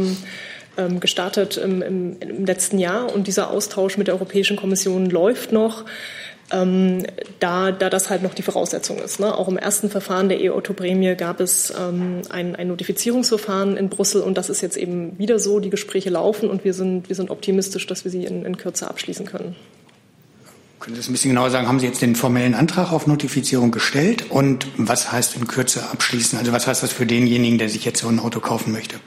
ähm, gestartet im, im, im, letzten Jahr. Und dieser Austausch mit der Europäischen Kommission läuft noch, ähm, da, da das halt noch die Voraussetzung ist. Ne? Auch im ersten Verfahren der E-Auto-Prämie gab es ähm, ein, ein Notifizierungsverfahren in Brüssel. Und das ist jetzt eben wieder so. Die Gespräche laufen und wir sind, wir sind optimistisch, dass wir sie in, in Kürze abschließen können. Können Sie das ein bisschen genauer sagen? Haben Sie jetzt den formellen Antrag auf Notifizierung gestellt? Und was heißt in Kürze abschließen? Also was heißt das für denjenigen, der sich jetzt so ein Auto kaufen möchte?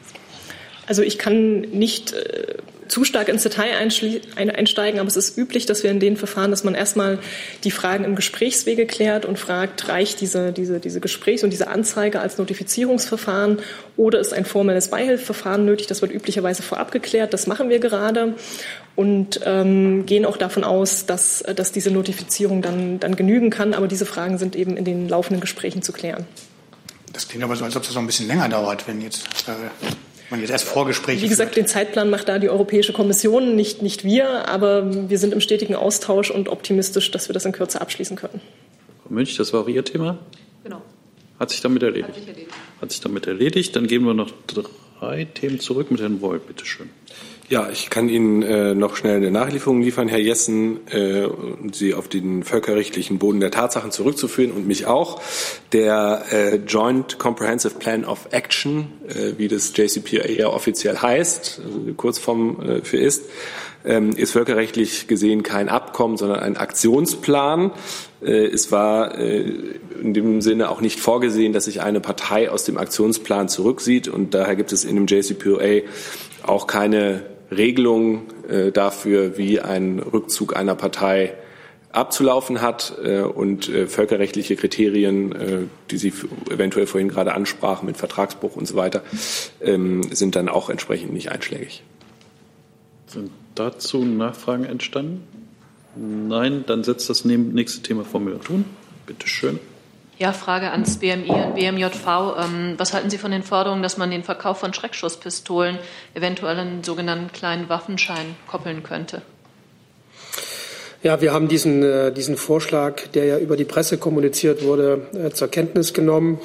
Also ich kann nicht äh, zu stark ins Detail einsteigen, aber es ist üblich, dass wir in den Verfahren, dass man erstmal die Fragen im Gesprächswege klärt und fragt, reicht diese, diese, diese Gesprächs- und diese Anzeige als Notifizierungsverfahren oder ist ein formelles Beihilfverfahren nötig? Das wird üblicherweise vorab geklärt. Das machen wir gerade und ähm, gehen auch davon aus, dass, dass diese Notifizierung dann, dann genügen kann. Aber diese Fragen sind eben in den laufenden Gesprächen zu klären. Das klingt aber so, als ob das noch ein bisschen länger dauert, wenn jetzt äh, man jetzt erst Vorgespräche. Wie gesagt, führt. den Zeitplan macht da die Europäische Kommission, nicht, nicht wir. Aber wir sind im stetigen Austausch und optimistisch, dass wir das in Kürze abschließen können. Frau Münch, das war auch Ihr Thema? Genau. Hat sich damit erledigt? Hat sich erledigt. Hat sich damit erledigt. Dann gehen wir noch drei Themen zurück mit Herrn Woll. Bitte schön. Ja, ich kann Ihnen äh, noch schnell eine Nachlieferung liefern, Herr Jessen, äh, Sie auf den völkerrechtlichen Boden der Tatsachen zurückzuführen und mich auch. Der äh, Joint Comprehensive Plan of Action, äh, wie das JCPOA ja offiziell heißt, also Kurzform äh, für ist, ähm, ist völkerrechtlich gesehen kein Abkommen, sondern ein Aktionsplan. Äh, es war äh, in dem Sinne auch nicht vorgesehen, dass sich eine Partei aus dem Aktionsplan zurücksieht und daher gibt es in dem JCPOA auch keine Regelung äh, dafür, wie ein Rückzug einer Partei abzulaufen hat äh, und äh, völkerrechtliche Kriterien, äh, die Sie eventuell vorhin gerade ansprachen mit Vertragsbruch und so weiter, ähm, sind dann auch entsprechend nicht einschlägig. Sind dazu Nachfragen entstanden? Nein, dann setzt das nächste Thema Frau Müller-Thun. Bitte schön. Ja, Frage ans BMI und BMJV. Ähm, was halten Sie von den Forderungen, dass man den Verkauf von Schreckschusspistolen eventuell einen sogenannten kleinen Waffenschein koppeln könnte? Ja, wir haben diesen, äh, diesen Vorschlag, der ja über die Presse kommuniziert wurde, äh, zur Kenntnis genommen.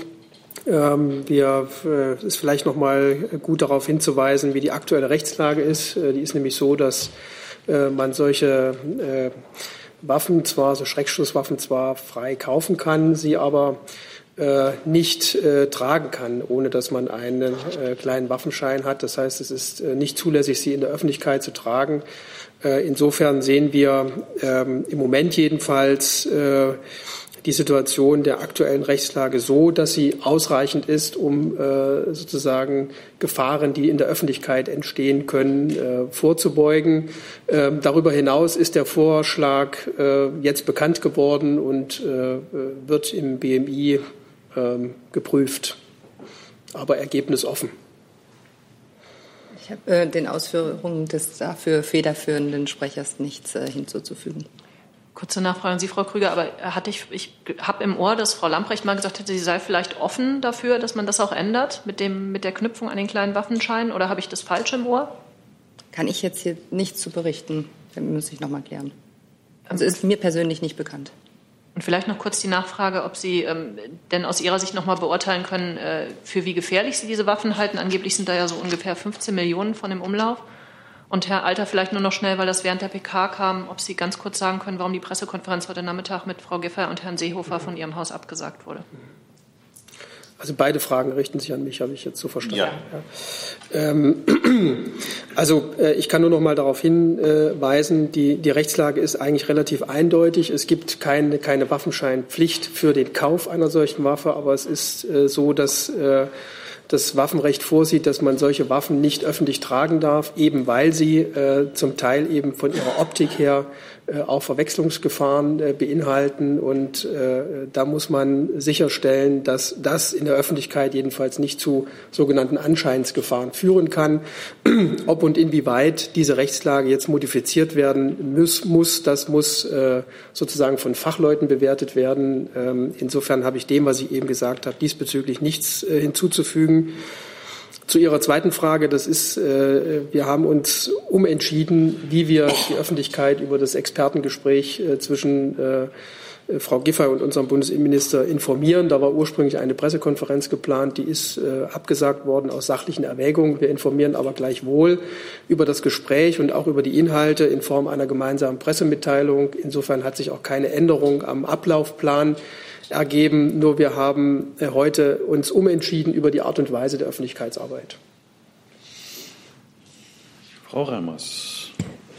Ähm, wir äh, ist vielleicht noch mal gut darauf hinzuweisen, wie die aktuelle Rechtslage ist. Die ist nämlich so, dass man solche Waffen zwar, so Schreckschusswaffen zwar frei kaufen kann, sie aber nicht tragen kann, ohne dass man einen kleinen Waffenschein hat. Das heißt, es ist nicht zulässig, sie in der Öffentlichkeit zu tragen. Äh, insofern sehen wir ähm, im Moment jedenfalls äh, die Situation der aktuellen Rechtslage so, dass sie ausreichend ist, um äh, sozusagen Gefahren, die in der Öffentlichkeit entstehen können, vorzubeugen. Ähm, darüber hinaus ist der Vorschlag jetzt bekannt geworden und wird im BMI ähm, geprüft, aber ergebnisoffen. Ich habe äh, den Ausführungen des dafür federführenden Sprechers nichts äh, hinzuzufügen. Kurze Nachfrage an Sie, Frau Krüger, aber hatte ich, ich habe im Ohr, dass Frau Lamprecht mal gesagt hätte, sie sei vielleicht offen dafür, dass man das auch ändert mit, dem, mit der Knüpfung an den kleinen Waffenschein, oder habe ich das falsch im Ohr? Kann ich jetzt hier nichts zu berichten. Das muss ich noch mal klären. Also ist mir persönlich nicht bekannt. Und vielleicht noch kurz die Nachfrage, ob Sie ähm, denn aus Ihrer Sicht noch mal beurteilen können, äh, für wie gefährlich Sie diese Waffen halten. Angeblich sind da ja so ungefähr 15 Millionen von im Umlauf. Und Herr Alter, vielleicht nur noch schnell, weil das während der PK kam, ob Sie ganz kurz sagen können, warum die Pressekonferenz heute Nachmittag mit Frau Giffey und Herrn Seehofer von Ihrem Haus abgesagt wurde. Also beide Fragen richten sich an mich, habe ich jetzt so verstanden. Ja. ja. Ähm, [CLEARS THROAT] also äh, ich kann nur noch mal darauf hinweisen, die, die Rechtslage ist eigentlich relativ eindeutig. Es gibt keine, keine Waffenscheinpflicht für den Kauf einer solchen Waffe, aber es ist äh, so, dass äh, das Waffenrecht vorsieht, dass man solche Waffen nicht öffentlich tragen darf, eben weil sie äh, zum Teil eben von ihrer Optik her äh, auch Verwechslungsgefahren äh, beinhalten. Und äh, da muss man sicherstellen, dass das in der Öffentlichkeit jedenfalls nicht zu sogenannten Anscheinsgefahren führen kann. [CLEARS THROAT] Ob und inwieweit diese Rechtslage jetzt modifiziert werden muss, muss das muss sozusagen von Fachleuten bewertet werden. Ähm, insofern habe ich dem, was ich eben gesagt habe, diesbezüglich nichts hinzuzufügen. Zu Ihrer zweiten Frage, das ist, äh, wir haben uns umentschieden, wie wir die Öffentlichkeit über das Expertengespräch äh, zwischen äh, Frau Giffey und unserem Bundesinnenminister informieren. Da war ursprünglich eine Pressekonferenz geplant, die ist äh, abgesagt worden aus sachlichen Erwägungen. Wir informieren aber gleichwohl über das Gespräch und auch über die Inhalte in Form einer gemeinsamen Pressemitteilung. Insofern hat sich auch keine Änderung am Ablaufplan ergeben. Nur wir haben äh, heute uns umentschieden über die Art und Weise der Öffentlichkeitsarbeit. Frau Reimers.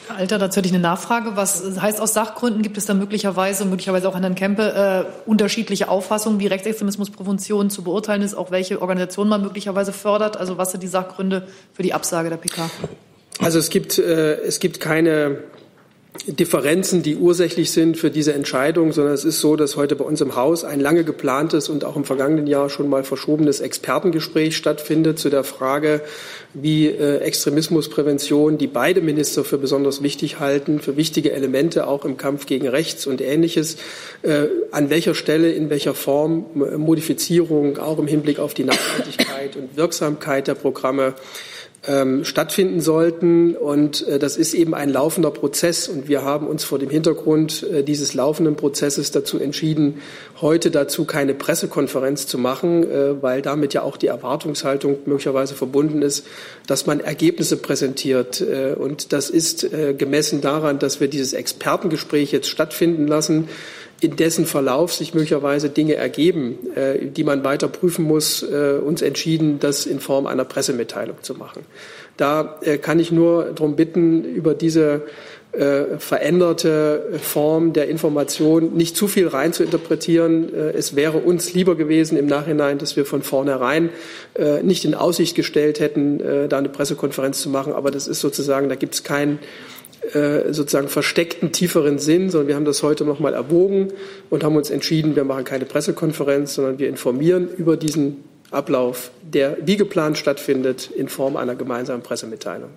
Herr Alter, dazu hätte ich eine Nachfrage. Was heißt aus Sachgründen gibt es da möglicherweise, möglicherweise auch an Herrn Kempe, äh, unterschiedliche Auffassungen, wie Rechtsextremismusprävention zu beurteilen ist, auch welche Organisation man möglicherweise fördert? Also was sind die Sachgründe für die Absage der PK? Also es gibt, äh, es gibt keine Differenzen, die ursächlich sind für diese Entscheidung, sondern es ist so, dass heute bei uns im Haus ein lange geplantes und auch im vergangenen Jahr schon mal verschobenes Expertengespräch stattfindet zu der Frage, wie äh, Extremismusprävention, die beide Minister für besonders wichtig halten, für wichtige Elemente auch im Kampf gegen Rechts und Ähnliches, äh, an welcher Stelle, in welcher Form Modifizierung auch im Hinblick auf die Nachhaltigkeit und Wirksamkeit der Programme ähm, stattfinden sollten. Und äh, das ist eben ein laufender Prozess. Und wir haben uns vor dem Hintergrund äh, dieses laufenden Prozesses dazu entschieden, heute dazu keine Pressekonferenz zu machen, äh, weil damit ja auch die Erwartungshaltung möglicherweise verbunden ist, dass man Ergebnisse präsentiert. Äh, und das ist äh, gemessen daran, dass wir dieses Expertengespräch jetzt stattfinden lassen in dessen Verlauf sich möglicherweise Dinge ergeben, äh, die man weiter prüfen muss, äh, uns entschieden, das in Form einer Pressemitteilung zu machen. Da äh, kann ich nur darum bitten, über diese äh, veränderte Form der Information nicht zu viel rein zu interpretieren. Äh, es wäre uns lieber gewesen im Nachhinein, dass wir von vornherein äh, nicht in Aussicht gestellt hätten, da eine Pressekonferenz zu machen. Aber das ist sozusagen, da gibt es keinen äh, sozusagen versteckten, tieferen Sinn, sondern wir haben das heute nochmal erwogen und haben uns entschieden, wir machen keine Pressekonferenz, sondern wir informieren über diesen Ablauf, der wie geplant stattfindet, in Form einer gemeinsamen Pressemitteilung.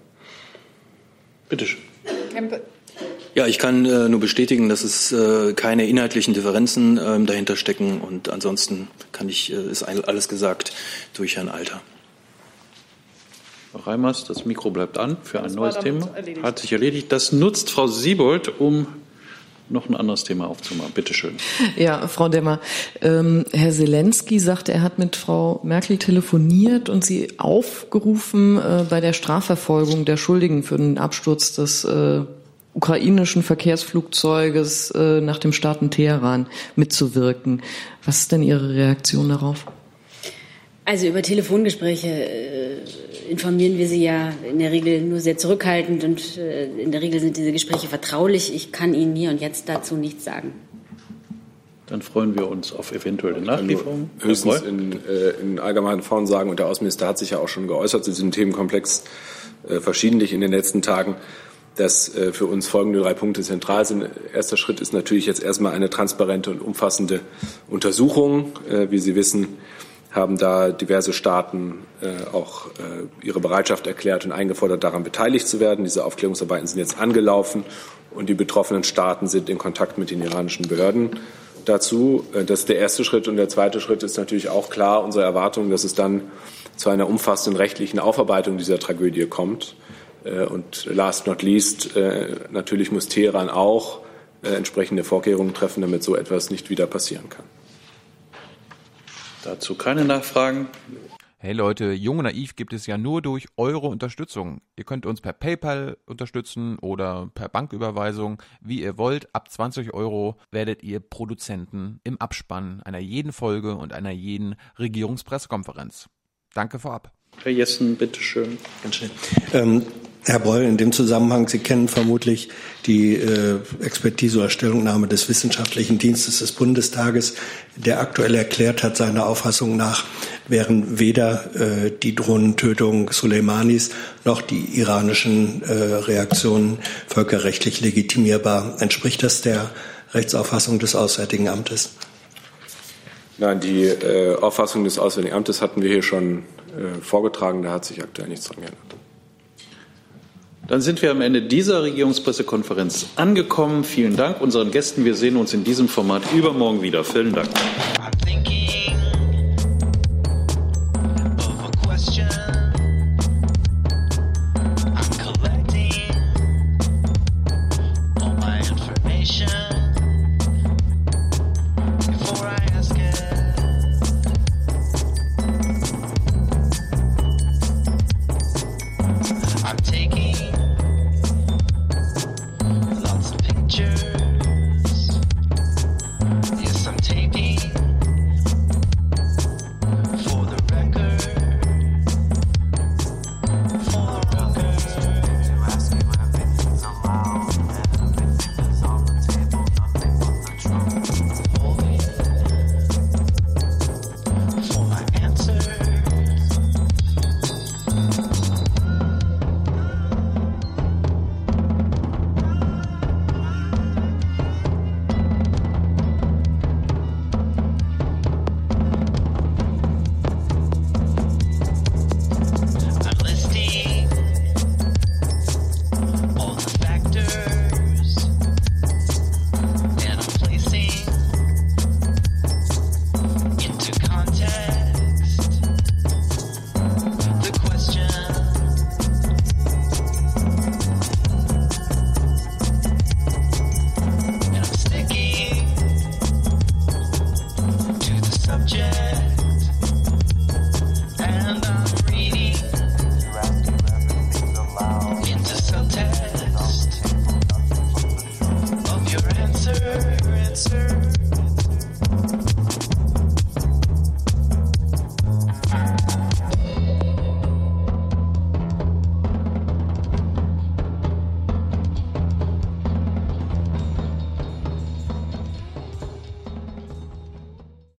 Bitte schön. Kempe. Ja, ich kann äh, nur bestätigen, dass es äh, keine inhaltlichen Differenzen äh, dahinter stecken und ansonsten kann ich, äh, ist alles gesagt durch Herrn Alter. Frau Reimers, das Mikro bleibt an für ein das neues Thema. Erledigt. Hat sich erledigt. Das nutzt Frau Siebold, um noch ein anderes Thema aufzumachen. Bitte schön. Ja, Frau Demmer, ähm, Herr Zelensky sagte, er hat mit Frau Merkel telefoniert und sie aufgerufen, äh, bei der Strafverfolgung der Schuldigen für den Absturz des äh, ukrainischen Verkehrsflugzeuges äh, nach dem Staaten Teheran mitzuwirken. Was ist denn Ihre Reaktion darauf? Also über Telefongespräche äh, informieren wir Sie ja in der Regel nur sehr zurückhaltend und äh, in der Regel sind diese Gespräche vertraulich. Ich kann Ihnen hier und jetzt dazu nichts sagen. Dann freuen wir uns auf eventuelle Nachlieferungen. Höchstens in, äh, in allgemeinen Formen sagen, und der Außenminister hat sich ja auch schon geäußert zu diesem Themenkomplex äh, verschiedentlich in den letzten Tagen, dass äh, für uns folgende drei Punkte zentral sind. Erster Schritt ist natürlich jetzt erstmal eine transparente und umfassende Untersuchung. Äh, wie Sie wissen, haben da diverse Staaten äh, auch äh, ihre Bereitschaft erklärt und eingefordert, daran beteiligt zu werden. Diese Aufklärungsarbeiten sind jetzt angelaufen und die betroffenen Staaten sind in Kontakt mit den iranischen Behörden dazu. Äh, das ist der erste Schritt. Und der zweite Schritt ist natürlich auch klar unsere Erwartung, dass es dann zu einer umfassenden rechtlichen Aufarbeitung dieser Tragödie kommt. Äh, und last not least, äh, natürlich muss Teheran auch entsprechende Vorkehrungen treffen, damit so etwas nicht wieder passieren kann. Dazu keine Nachfragen. Hey Leute, Jung und Naiv gibt es ja nur durch eure Unterstützung. Ihr könnt uns per PayPal unterstützen oder per Banküberweisung, wie ihr wollt. Ab 20 Euro werdet ihr Produzenten im Abspann einer jeden Folge und einer jeden Regierungspressekonferenz. Danke vorab. Herr Jessen, bitteschön. Ganz schnell. Ähm, Herr Beul, in dem Zusammenhang, Sie kennen vermutlich die äh, Expertise oder Stellungnahme des Wissenschaftlichen Dienstes des Bundestages, der aktuell erklärt hat, seiner Auffassung nach wären weder äh, die Drohnentötung Soleimanis noch die iranischen äh, Reaktionen völkerrechtlich legitimierbar. Entspricht das der Rechtsauffassung des Auswärtigen Amtes? Nein, die äh, Auffassung des Auswärtigen Amtes hatten wir hier schon äh, vorgetragen. Da hat sich aktuell nichts dran geändert. Dann sind wir am Ende dieser Regierungspressekonferenz angekommen. Vielen Dank unseren Gästen. Wir sehen uns in diesem Format übermorgen wieder. Vielen Dank.